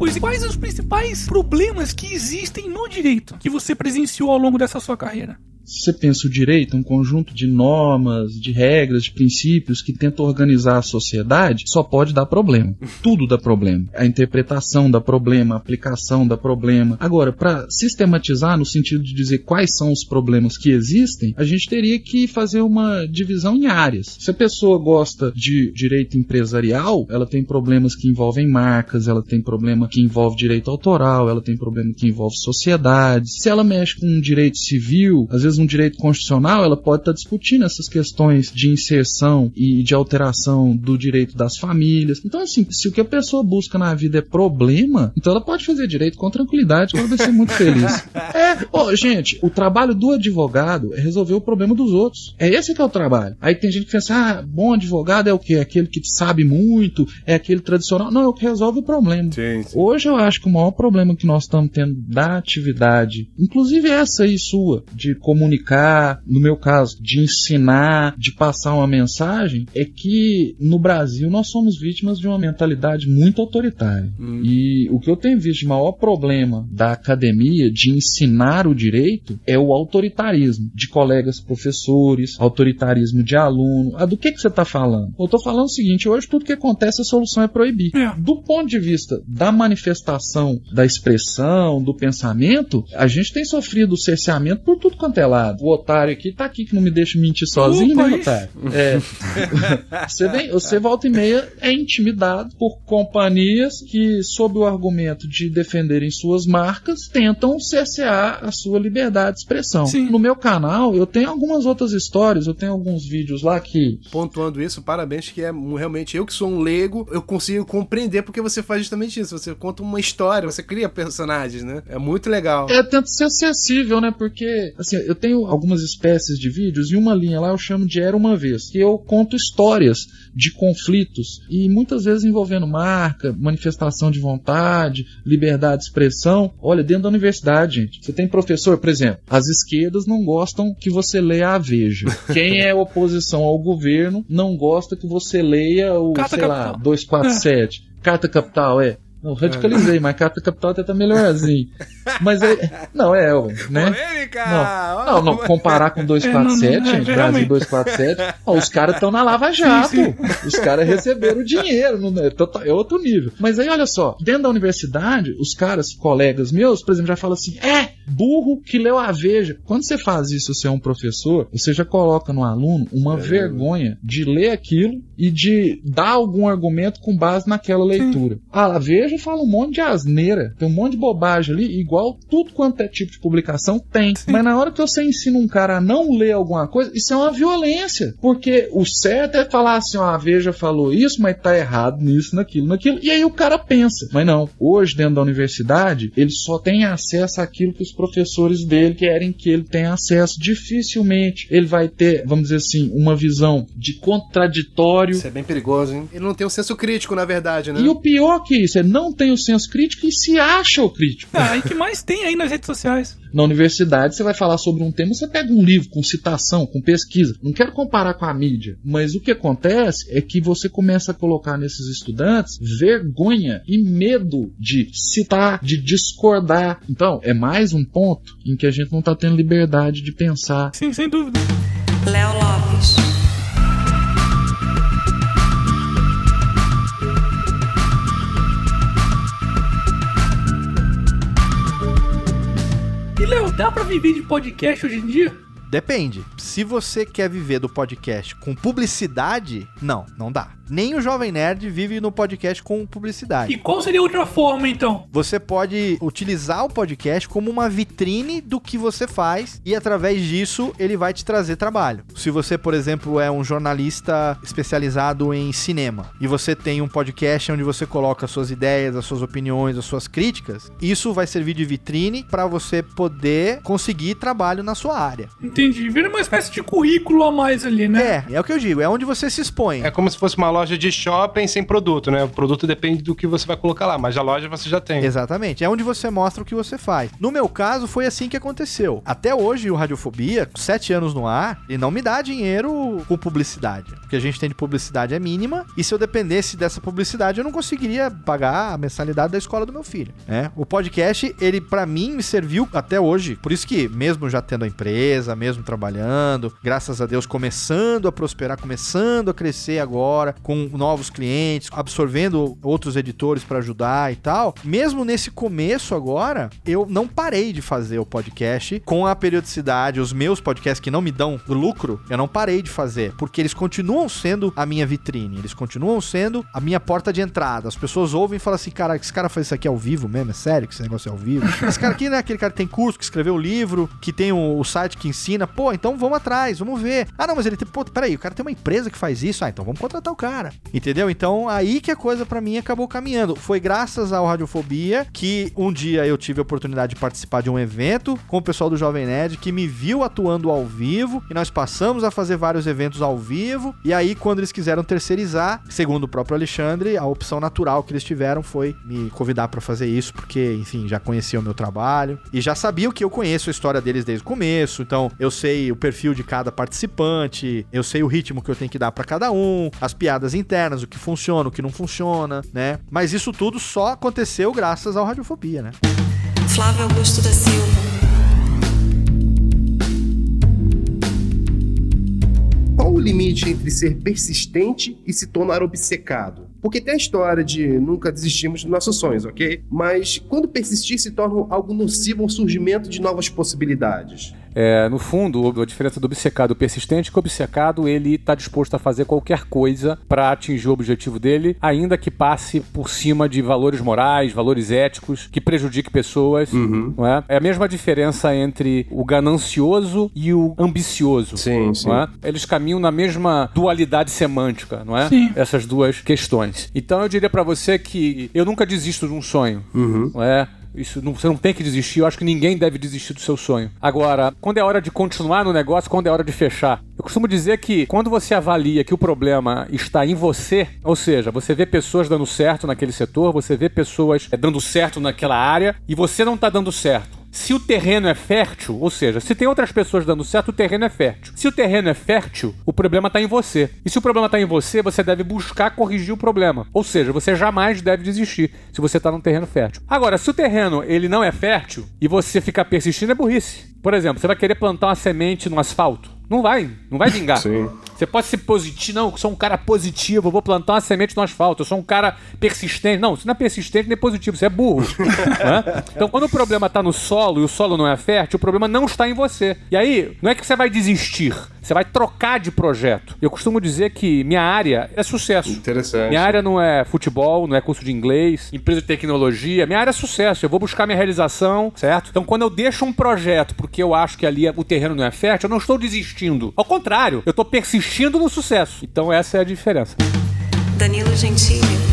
Coisa, quais os principais problemas que existem no direito que você presenciou ao longo dessa sua carreira? Se você pensa o direito, um conjunto de normas, de regras, de princípios que tenta organizar a sociedade, só pode dar problema. Tudo dá problema. A interpretação dá problema, a aplicação dá problema. Agora, para sistematizar no sentido de dizer quais são os problemas que existem, a gente teria que fazer uma divisão em áreas. Se a pessoa gosta de direito empresarial, ela tem problemas que envolvem marcas, ela tem problema que envolve direito autoral, ela tem problema que envolve sociedades. Se ela mexe com um direito civil, às vezes um direito constitucional, ela pode estar discutindo essas questões de inserção e de alteração do direito das famílias. Então, assim, se o que a pessoa busca na vida é problema, então ela pode fazer direito com tranquilidade, que ela vai ser muito feliz. É, ó, gente, o trabalho do advogado é resolver o problema dos outros. É esse que é o trabalho. Aí tem gente que pensa, ah, bom advogado é o quê? Aquele que sabe muito, é aquele tradicional. Não, é o que resolve o problema. Sim, sim. Hoje eu acho que o maior problema que nós estamos tendo da atividade, inclusive essa aí sua, de comunicar, no meu caso, de ensinar, de passar uma mensagem, é que no Brasil nós somos vítimas de uma mentalidade muito autoritária. E o que eu tenho visto de maior problema da academia de ensinar o direito é o autoritarismo de colegas professores, autoritarismo de aluno. Ah, do que, que você está falando? Eu estou falando o seguinte: hoje tudo que acontece, a solução é proibir. Do ponto de vista da manifestação, da expressão, do pensamento, a gente tem sofrido cerceamento por tudo quanto é cancelado. O otário aqui tá aqui que não me deixa mentir sozinho, Opa, né, isso. otário? É. você, vem, você volta e meia é intimidado por companhias que, sob o argumento de defenderem suas marcas, tentam cercear a sua liberdade de expressão. No meu canal, eu tenho algumas outras histórias, eu tenho alguns vídeos lá que Pontuando isso, parabéns, que é realmente eu que sou um leigo, eu consigo compreender porque você faz justamente isso. Você conta uma história, você cria personagens, né? É muito legal. É, tenta ser acessível, né? Porque, assim, eu tenho algumas espécies de vídeos e uma linha lá eu chamo de Era Uma Vez, que eu conto histórias de conflitos e muitas vezes envolvendo marca, manifestação de vontade, liberdade de expressão. Olha, dentro da universidade, gente, você tem professor, por exemplo, as esquerdas não gostam que você leia a Veja. Quem é oposição ao governo não gosta que você leia o, Carta sei lá, Capital. 247. Carta Capital, é. Não, radicalizei, mas Carta Capital até tá melhorzinho. Mas é. Não, é, ué, né? Não, não, não, comparar com 247, É, não, não, é, gente, Brasil realmente. 247, ó, os caras estão na Lava Jato. Os caras receberam dinheiro, não é, tota- é outro nível. Mas aí, olha só, dentro da universidade, os caras, colegas meus, por exemplo, já falam assim: é, burro que leu a Veja. Quando você faz isso, você é um professor, você já coloca no aluno uma vergonha de ler aquilo e de dar algum argumento com base naquela leitura. Ah, a Veja fala um monte de asneira, tem um monte de bobagem ali, igual tudo quanto é tipo de publicação tem. Mas na hora que você ensina um cara a não ler alguma coisa, isso é uma violência. Porque o certo é falar assim, ó, a Veja falou isso, mas tá errado nisso, naquilo, naquilo. E aí o cara pensa. Mas não, hoje dentro da universidade, ele só tem acesso àquilo que os professores dele querem que ele tenha acesso. Dificilmente ele vai ter, vamos dizer assim, uma visão de contraditório. Isso é bem perigoso, hein? Ele não tem um senso crítico, na verdade, né? E o pior que isso, é não tem o senso crítico e se acha o crítico. Ah, e que mais tem aí nas redes sociais? Na universidade, você vai falar sobre um tema, você pega um livro com citação, com pesquisa. Não quero comparar com a mídia, mas o que acontece é que você começa a colocar nesses estudantes vergonha e medo de citar, de discordar. Então, é mais um ponto em que a gente não está tendo liberdade de pensar. Sim, sem dúvida. Léo Lopes. E Léo, dá pra viver de podcast hoje em dia? Depende. Se você quer viver do podcast com publicidade, não, não dá. Nem o Jovem Nerd vive no podcast com publicidade. E qual seria a outra forma, então? Você pode utilizar o podcast como uma vitrine do que você faz e através disso ele vai te trazer trabalho. Se você, por exemplo, é um jornalista especializado em cinema e você tem um podcast onde você coloca as suas ideias, as suas opiniões, as suas críticas, isso vai servir de vitrine para você poder conseguir trabalho na sua área. Entendi. Vira uma espécie de currículo a mais ali, né? É, é o que eu digo, é onde você se expõe. É como se fosse uma loja de shopping sem produto, né? O produto depende do que você vai colocar lá, mas a loja você já tem. Exatamente, é onde você mostra o que você faz. No meu caso, foi assim que aconteceu. Até hoje, o Radiofobia, sete anos no ar, ele não me dá dinheiro com publicidade. O que a gente tem de publicidade é mínima, e se eu dependesse dessa publicidade, eu não conseguiria pagar a mensalidade da escola do meu filho. Né? O podcast, ele para mim me serviu até hoje. Por isso que, mesmo já tendo a empresa, mesmo trabalhando, graças a Deus começando a prosperar, começando a crescer agora, com novos clientes, absorvendo outros editores para ajudar e tal. Mesmo nesse começo agora, eu não parei de fazer o podcast com a periodicidade, os meus podcasts que não me dão lucro, eu não parei de fazer, porque eles continuam sendo a minha vitrine, eles continuam sendo a minha porta de entrada. As pessoas ouvem e falam assim: cara, esse cara faz isso aqui ao vivo mesmo? É sério que esse negócio é ao vivo? Esse cara aqui, né? Aquele cara que tem curso, que escreveu o livro, que tem o, o site que ensina. Pô, então vamos atrás, vamos ver. Ah, não, mas ele tem. Pô, peraí, o cara tem uma empresa que faz isso. Ah, então vamos contratar o cara. Entendeu? Então aí que a coisa pra mim acabou caminhando. Foi graças ao Radiofobia que um dia eu tive a oportunidade de participar de um evento com o pessoal do Jovem Nerd que me viu atuando ao vivo e nós passamos a fazer vários eventos ao vivo. E aí, quando eles quiseram terceirizar, segundo o próprio Alexandre, a opção natural que eles tiveram foi me convidar pra fazer isso, porque, enfim, já conheciam o meu trabalho e já sabiam que eu conheço a história deles desde o começo. Então, eu sei o perfil de cada participante, eu sei o ritmo que eu tenho que dar pra cada um, as piadas internas, o que funciona, o que não funciona, né? Mas isso tudo só aconteceu graças ao Radiofobia, né? Flávio Augusto da Silva. Qual o limite entre ser persistente e se tornar obcecado? Porque tem a história de nunca desistimos dos nossos sonhos, ok? Mas quando persistir se torna algo nocivo ao surgimento de novas possibilidades. É, no fundo, a diferença do obcecado e persistente é que o obcecado ele está disposto a fazer qualquer coisa para atingir o objetivo dele, ainda que passe por cima de valores morais, valores éticos, que prejudique pessoas. Não é? é a mesma diferença entre o ganancioso e o ambicioso. Sim, sim. É? Eles caminham na mesma dualidade semântica, não é? Sim. Essas duas questões. Então eu diria para você que eu nunca desisto de um sonho, não é? Isso não, você não tem que desistir. Eu acho que ninguém deve desistir do seu sonho. Agora, quando é hora de continuar no negócio, quando é hora de fechar. Eu costumo dizer que quando você avalia que o problema está em você, ou seja, você vê pessoas dando certo naquele setor, você vê pessoas eh, dando certo naquela área e você não está dando certo. Se o terreno é fértil, ou seja, se tem outras pessoas dando certo, o terreno é fértil. Se o terreno é fértil, o problema está em você. E se o problema está em você, você deve buscar corrigir o problema. Ou seja, você jamais deve desistir se você está num terreno fértil. Agora, se o terreno ele não é fértil e você ficar persistindo, é burrice. Por exemplo, você vai querer plantar uma semente no asfalto. Não vai, não vai vingar. Sim. Você pode ser positivo, não, eu sou um cara positivo, eu vou plantar uma semente no asfalto, eu sou um cara persistente. Não, você não é persistente nem positivo, você é burro. né? Então, quando o problema está no solo e o solo não é fértil, o problema não está em você. E aí, não é que você vai desistir, você vai trocar de projeto. Eu costumo dizer que minha área é sucesso. Interessante. Minha área não é futebol, não é curso de inglês, empresa de tecnologia. Minha área é sucesso. Eu vou buscar minha realização, certo? Então, quando eu deixo um projeto porque eu acho que ali o terreno não é fértil, eu não estou desistindo. Ao contrário, eu estou persistindo no sucesso. Então, essa é a diferença. Danilo Gentili.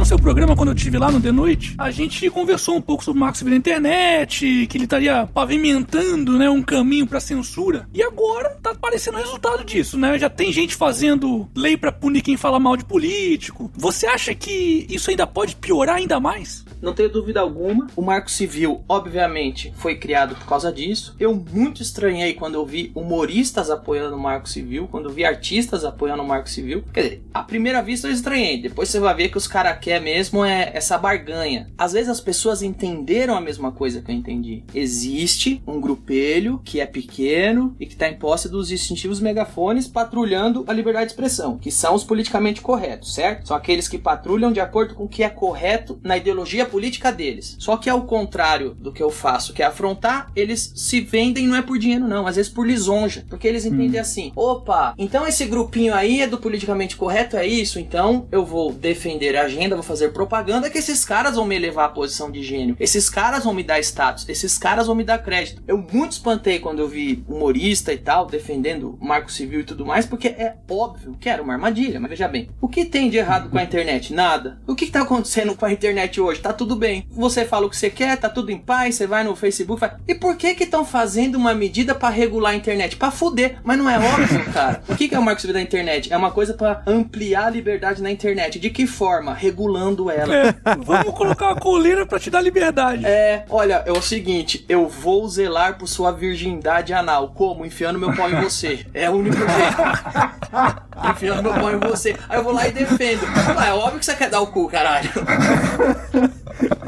No seu programa, quando eu estive lá no The Noite, a gente conversou um pouco sobre o Marco Civil na internet, que ele estaria pavimentando né, um caminho pra censura. E agora tá aparecendo o resultado disso, né? Já tem gente fazendo lei pra punir quem fala mal de político. Você acha que isso ainda pode piorar ainda mais? Não tenho dúvida alguma. O Marco Civil, obviamente, foi criado por causa disso. Eu muito estranhei quando eu vi humoristas apoiando o Marco Civil, quando eu vi artistas apoiando o Marco Civil. Quer dizer, à primeira vista eu estranhei. Depois você vai ver que os caras querem mesmo é essa barganha. Às vezes as pessoas entenderam a mesma coisa que eu entendi. Existe um grupelho que é pequeno e que está em posse dos distintivos megafones patrulhando a liberdade de expressão, que são os politicamente corretos, certo? São aqueles que patrulham de acordo com o que é correto na ideologia política deles. Só que ao contrário do que eu faço, que é afrontar, eles se vendem não é por dinheiro não, às vezes por lisonja, porque eles entendem assim: "Opa, então esse grupinho aí é do politicamente correto, é isso, então eu vou defender a agenda, vou fazer propaganda que esses caras vão me elevar à posição de gênio. Esses caras vão me dar status, esses caras vão me dar crédito". Eu muito espantei quando eu vi humorista e tal defendendo o Marco Civil e tudo mais, porque é óbvio que era uma armadilha, mas veja bem, o que tem de errado com a internet? Nada. O que está acontecendo com a internet hoje? Tá tudo bem. Você fala o que você quer, tá tudo em paz, você vai no Facebook, faz... E por que que estão fazendo uma medida para regular a internet? Para fuder, mas não é óbvio, cara. O que que é o Marco Civil da internet? É uma coisa para ampliar a liberdade na internet. De que forma? Regulando ela. É, vamos colocar uma coleira pra te dar liberdade. É, olha, é o seguinte, eu vou zelar por sua virgindade anal. Como? Enfiando meu pau em você. É o único jeito. Enfiando meu pau em você. Aí eu vou lá e defendo. Ah, é óbvio que você quer dar o cu, caralho.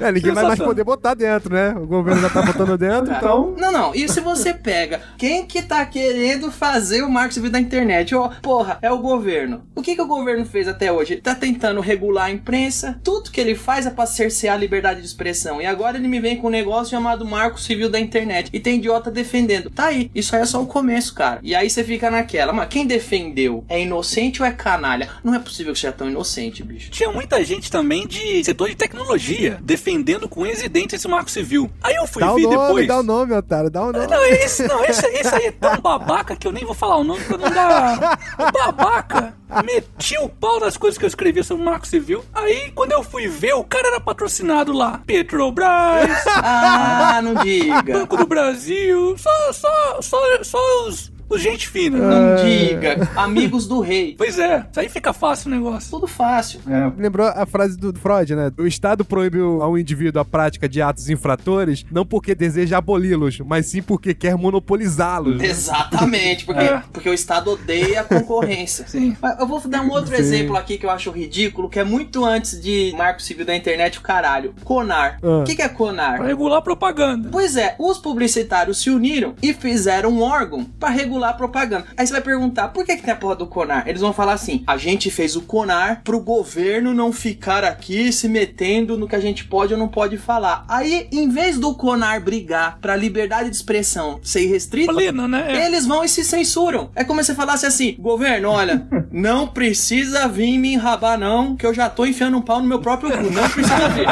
É, ninguém vai mais poder botar dentro, né? O governo já tá botando dentro, então. Não, não. E se você pega quem que tá querendo fazer o marco civil da internet? Ó, porra, é o governo. O que que o governo fez até hoje? Ele tá tentando regular a imprensa. Tudo que ele faz é pra cercear a liberdade de expressão. E agora ele me vem com um negócio chamado marco civil da internet. E tem idiota defendendo. Tá aí. Isso aí é só o começo, cara. E aí você fica naquela. Mas quem defendeu é inocente ou é canalha? Não é possível que seja tão inocente, bicho. Tinha muita gente também de setor de tecnologia defendendo com unhas e dentes esse marco civil. Aí eu fui Dá o ver nome, depois. dá o nome, otário, dá o nome. Não, esse, não, esse, esse aí é tão babaca que eu nem vou falar o nome pra não dar. Babaca! Meti o pau nas coisas que eu escrevi sobre o Marco Civil. Aí, quando eu fui ver, o cara era patrocinado lá. Petrobras. Ah, não diga. Banco do Brasil. Só, só, só, só os, os gente fina. Não diga. Amigos do rei. Pois é, isso aí fica fácil o negócio. Tudo fácil. Lembrou a frase do Freud, né? O Estado proíbe ao indivíduo a prática de atos infratores não porque deseja aboli-los, mas sim porque quer monopolizá-los. Exatamente, porque, É. porque o Estado odeia a concorrência. Sim. Eu vou dar um outro Sim. exemplo aqui que eu acho ridículo, que é muito antes de Marco Civil da Internet, o caralho. Conar. Ah. O que, que é Conar? Pra regular propaganda. Pois é, os publicitários se uniram e fizeram um órgão para regular estimular a propaganda. Aí você vai perguntar, por que, que tem a porra do Conar? Eles vão falar assim: a gente fez o Conar pro governo não ficar aqui se metendo no que a gente pode ou não pode falar. Aí, em vez do Conar brigar pra liberdade de expressão ser restrita, Plena, né? É. eles vão e se censuram. É como se você falasse assim: governo, olha, não precisa vir me enrabar, não, que eu já tô enfiando um pau no meu próprio cu. Não precisa vir.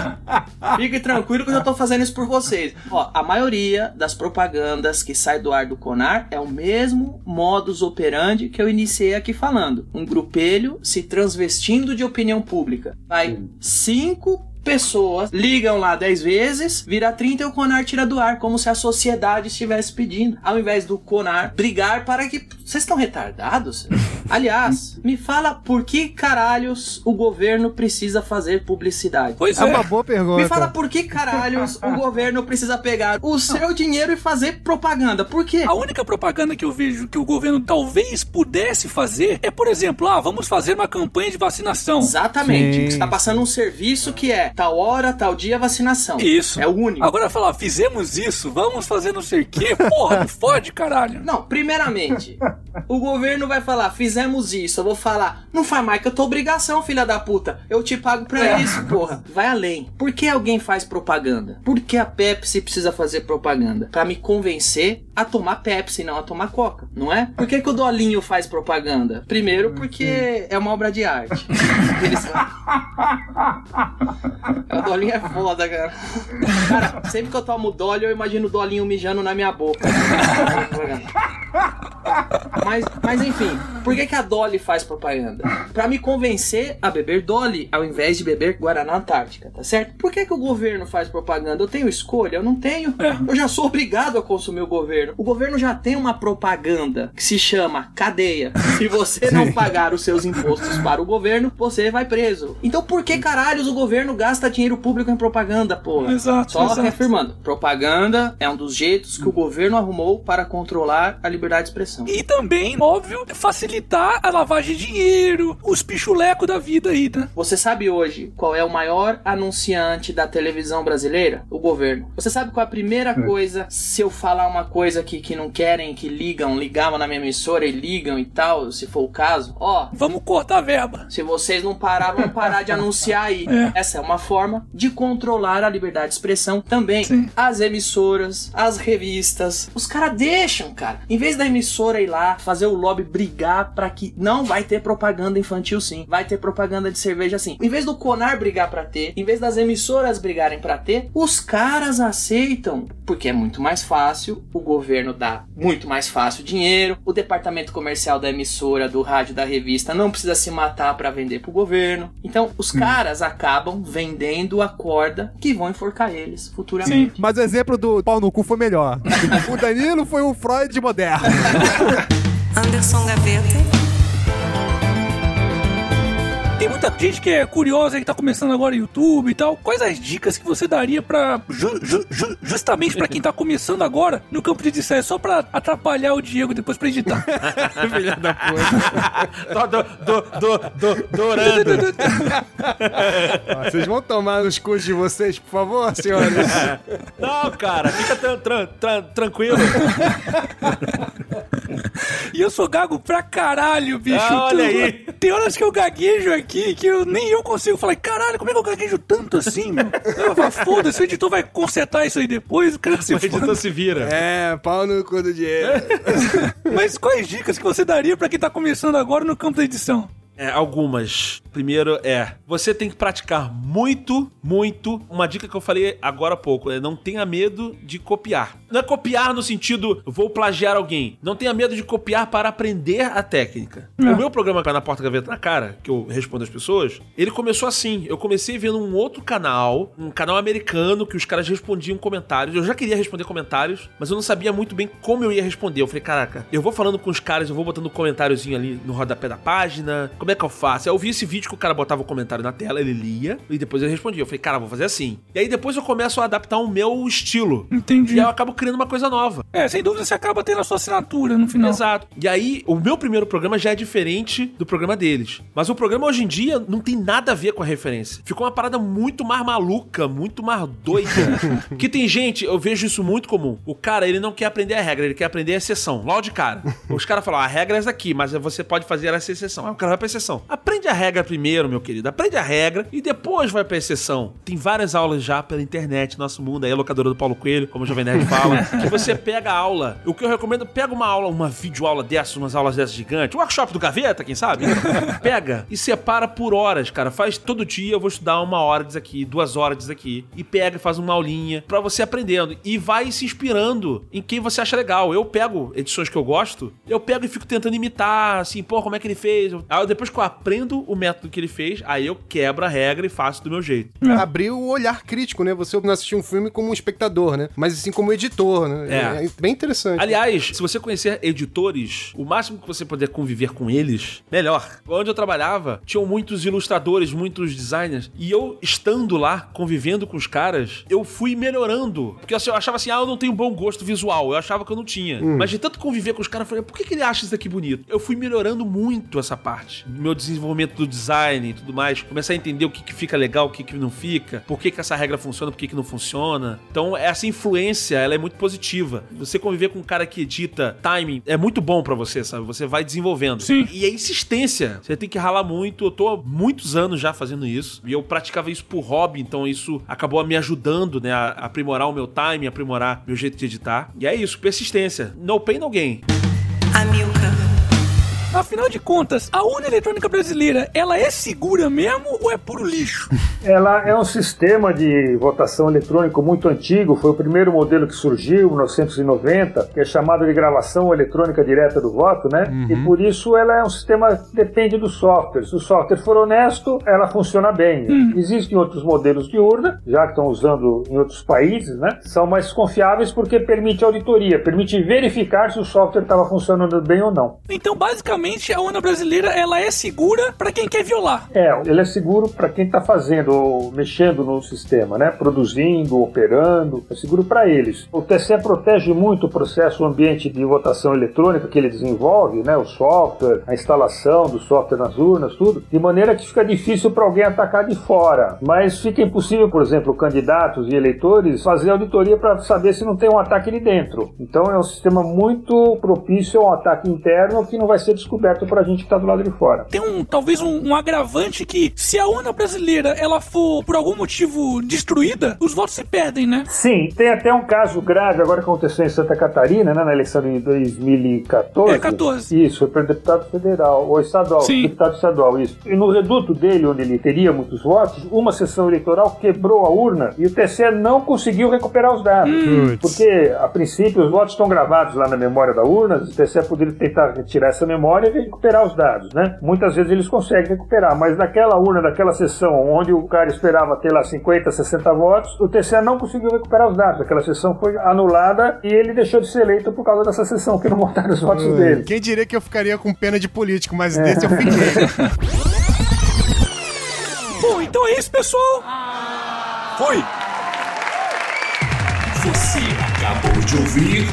Fique tranquilo que eu já tô fazendo isso por vocês. Ó, a maioria das propagandas que sai do ar do Conar é o mesmo modus operandi que eu iniciei aqui falando. Um grupelho se transvestindo de opinião pública. Vai cinco pessoas ligam lá 10 vezes, vira 30 e o Conar tira do ar, como se a sociedade estivesse pedindo. Ao invés do Conar brigar para que. Vocês estão retardados? Aliás, me fala por que caralhos o governo precisa fazer publicidade? Pois É é. uma boa pergunta. Me fala por que caralhos o governo precisa pegar o seu dinheiro e fazer propaganda? Por quê? A única propaganda que eu vejo que o governo talvez pudesse fazer é, por exemplo, ah, vamos fazer uma campanha de vacinação. Exatamente. Você tá passando um serviço que é tal hora, tal dia, vacinação. Isso. É o único. Agora falar, fizemos isso, vamos fazer não sei o quê. Porra, não fode, caralho. Não, primeiramente, o governo vai falar, fizemos isso. Eu vou falar, não faz mais que eu tô obrigação, filha da puta. Eu te pago pra É. isso, porra. Vai além. Por que alguém faz propaganda? Por que a Pepsi precisa fazer propaganda? Pra me convencer a tomar Pepsi, não a tomar Coca, não é? Por que, que o Dolinho faz propaganda? Primeiro, porque é uma obra de arte. Eles... O Dolinho é foda, cara. Cara, sempre que eu tomo Dolly, eu imagino o Dolinho mijando na minha boca. Mas, mas enfim, por que, que a Dolly faz propaganda? Pra me convencer a beber Dolly ao invés de beber Guaraná Antártica, tá certo? Por que, que o governo faz propaganda? Eu tenho escolha? Eu não tenho. Eu já sou obrigado a consumir o governo. O governo já tem uma propaganda que se chama cadeia. Se você não pagar os seus impostos para o governo, você vai preso. Então por que caralhos o governo gasta dinheiro público em propaganda, porra? Exato, Só exato. reafirmando. Propaganda é um dos jeitos que o governo arrumou para controlar a liberdade de expressão. E também, óbvio, facilitar a lavagem de dinheiro, os pichulecos da vida aí, né? Você sabe hoje qual é o maior anunciante da televisão brasileira? O governo. Você sabe qual é a primeira coisa se eu falar uma coisa que, que não querem, que ligam, ligavam na minha emissora e ligam e tal, se for o caso? Ó, vamos cortar a verba. Se vocês não parar, vamos parar de anunciar aí. Essa é uma forma de controlar a liberdade de expressão também. As emissoras, as revistas, os caras deixam, cara. Em vez da emissora ir lá fazer o lobby brigar pra que não vai ter propaganda infantil sim, vai ter propaganda de cerveja sim. Em vez do Conar brigar pra ter, em vez das emissoras brigarem pra ter, os caras aceitam, porque é muito mais fácil, o governo dá muito mais fácil dinheiro, o departamento comercial da emissora, do rádio, da revista não precisa se matar pra vender pro governo. Então, os caras acabam vendendo a corda que vão enforcar eles futuramente. Mas o exemplo do pau no cu foi melhor. o Danilo foi um Freud moderno. Anderson Gaveta. Tem muita gente que é curiosa que tá começando agora no YouTube e tal. Quais as dicas que você daria pra. ju- ju- ju- justamente pra quem tá começando agora no campo de edição? É só pra atrapalhar o Diego depois pra editar. Filha da Tô do, do, do, do, dourando. Ó, Vocês vão tomar nos cus de vocês, por favor, senhores? Não, cara, fica tran- tran- tran- tranquilo. E eu sou gago pra caralho, bicho. Ah, olha Tu- aí. Tem horas que eu gaguejo aqui que eu, nem eu consigo falar. Caralho, como é que eu gaguejo tanto assim, meu? Eu falo, Foda-se, o editor vai consertar isso aí depois. O, cara se O editor se vira. É, pau no cu do Diego. Mas quais dicas que você daria pra quem tá começando agora no campo da edição? É, algumas. Primeiro é, você tem que praticar muito, muito. Uma dica que eu falei agora há pouco é não tenha medo de copiar. Não é copiar no sentido, vou plagiar alguém. Não tenha medo de copiar para aprender a técnica. O meu programa na Porta Gaveta na Cara, que eu respondo às pessoas, ele começou assim. Eu comecei vendo um outro canal, um canal americano, que os caras respondiam comentários. Eu já queria responder comentários, mas eu não sabia muito bem como eu ia responder. Eu falei, caraca, eu vou falando com os caras, eu vou botando um comentáriozinho ali no rodapé da página. Como é que eu faço? Eu vi esse vídeo que o cara botava o comentário na tela, ele lia, e depois ele respondia. Eu falei, cara, vou fazer assim. E aí depois eu começo a adaptar o meu estilo. Entendi. E aí eu acabo criando uma coisa nova. É, sem dúvida você acaba tendo a sua assinatura no final. Exato. E aí, o meu primeiro programa já é diferente do programa deles. Mas o programa hoje em dia não tem nada a ver com a referência. Ficou uma parada muito mais maluca, muito mais doida. que tem gente, eu vejo isso muito comum. O cara, ele não quer aprender a regra, ele quer aprender a exceção. Logo de cara. Os caras falam, "Ah, a regra é essa aqui, mas você pode fazer essa exceção. Aí o cara vai pra exceção. Aprende a regra primeiro, meu querido. Aprende a regra e depois vai pra exceção. Tem várias aulas já pela internet, nosso mundo aí, a locadora do Paulo Coelho, como o Jovem Nerd fala, que você pega a aula. O que eu recomendo, pega uma aula, uma videoaula dessas, umas aulas dessas gigantes, o workshop do Gaveta, quem sabe? pega e separa por horas, cara. Faz todo dia, eu vou estudar uma hora disso aqui, duas horas disso aqui. E pega e faz uma aulinha pra você aprendendo. E vai se inspirando em quem você acha legal. Eu pego edições que eu gosto, eu pego e fico tentando imitar, assim, pô, como é que ele fez? Aí depois que eu aprendo o método que ele fez, aí eu quebro a regra e faço do meu jeito. Abrir o olhar crítico, né? Você não assistir um filme como um espectador, né? Mas assim como editor, né? É. É bem interessante. Aliás, se você conhecer editores, o máximo que você puder conviver com eles, melhor. Onde eu trabalhava, tinham muitos ilustradores, muitos designers, e eu estando lá, convivendo com os caras, eu fui melhorando. Porque assim, eu achava assim, ah, eu não tenho bom gosto visual. Eu achava que eu não tinha. Hum. Mas de tanto conviver com os caras, eu falei, por que, que ele acha isso daqui bonito? Eu fui melhorando muito essa parte. Meu desenvolvimento do design e tudo mais. Começar a entender o que, que fica legal, o que, que não fica, por que, que essa regra funciona, por que, que não funciona. Então, essa influência, ela é muito positiva. Você conviver com um cara que edita timing é muito bom pra você, sabe? Você vai desenvolvendo. Sim. E a insistência. Você tem que ralar muito. Eu tô há muitos anos já fazendo isso. E eu praticava isso por hobby, então isso acabou me ajudando, né? A aprimorar o meu timing, aprimorar meu jeito de editar. E é isso, persistência. No pain, no gain. Afinal de contas, a urna eletrônica brasileira, ela é segura mesmo ou é puro lixo? Ela é um sistema de votação eletrônico muito antigo, foi o primeiro modelo que surgiu em 1990, que é chamado de gravação eletrônica direta do voto, né? E por isso ela é um sistema que depende do software. Se o software for honesto, ela funciona bem. Existem outros modelos de urna, já que estão usando em outros países, né? São mais confiáveis porque permite auditoria, permite verificar se o software estava funcionando bem ou não. Então, basicamente, a urna brasileira, ela é segura pra quem quer violar. É, ele é seguro para quem está fazendo, ou mexendo no sistema, né? Produzindo, operando, é seguro para eles. O TCE protege muito o processo, o ambiente de votação eletrônica que ele desenvolve, né? O software, a instalação do software nas urnas, tudo, de maneira que fica difícil para alguém atacar de fora. Mas fica impossível, por exemplo, candidatos e eleitores fazer auditoria para saber se não tem um ataque ali dentro. Então é um sistema muito propício a um ataque interno que não vai ser descoberto para a gente que está do lado de fora. Tem um, talvez um, um agravante que, se a urna brasileira, ela for, por algum motivo, destruída, os votos se perdem, né? Sim, tem até um caso grave agora que aconteceu em Santa Catarina, né, na eleição de 2014. É, 14. Isso, foi para deputado federal, ou estadual, Sim. deputado estadual, isso. E no reduto dele, onde ele teria muitos votos, uma sessão eleitoral quebrou a urna e o TCE não conseguiu recuperar os dados. Hum. Porque, a princípio, os votos estão gravados lá na memória da urna, o TCE poderia tentar retirar essa memória e recuperar os dados, né? Muitas vezes eles conseguem recuperar, mas naquela urna, naquela sessão, onde o cara esperava ter lá 50, 60 votos, o TCE não conseguiu recuperar os dados. Aquela sessão foi anulada e ele deixou de ser eleito por causa dessa sessão, que não votaram os votos dele. Quem diria que eu ficaria com pena de político, mas É. desse eu fiquei. Bom, então é isso, pessoal. Fui. Você acabou de ouvir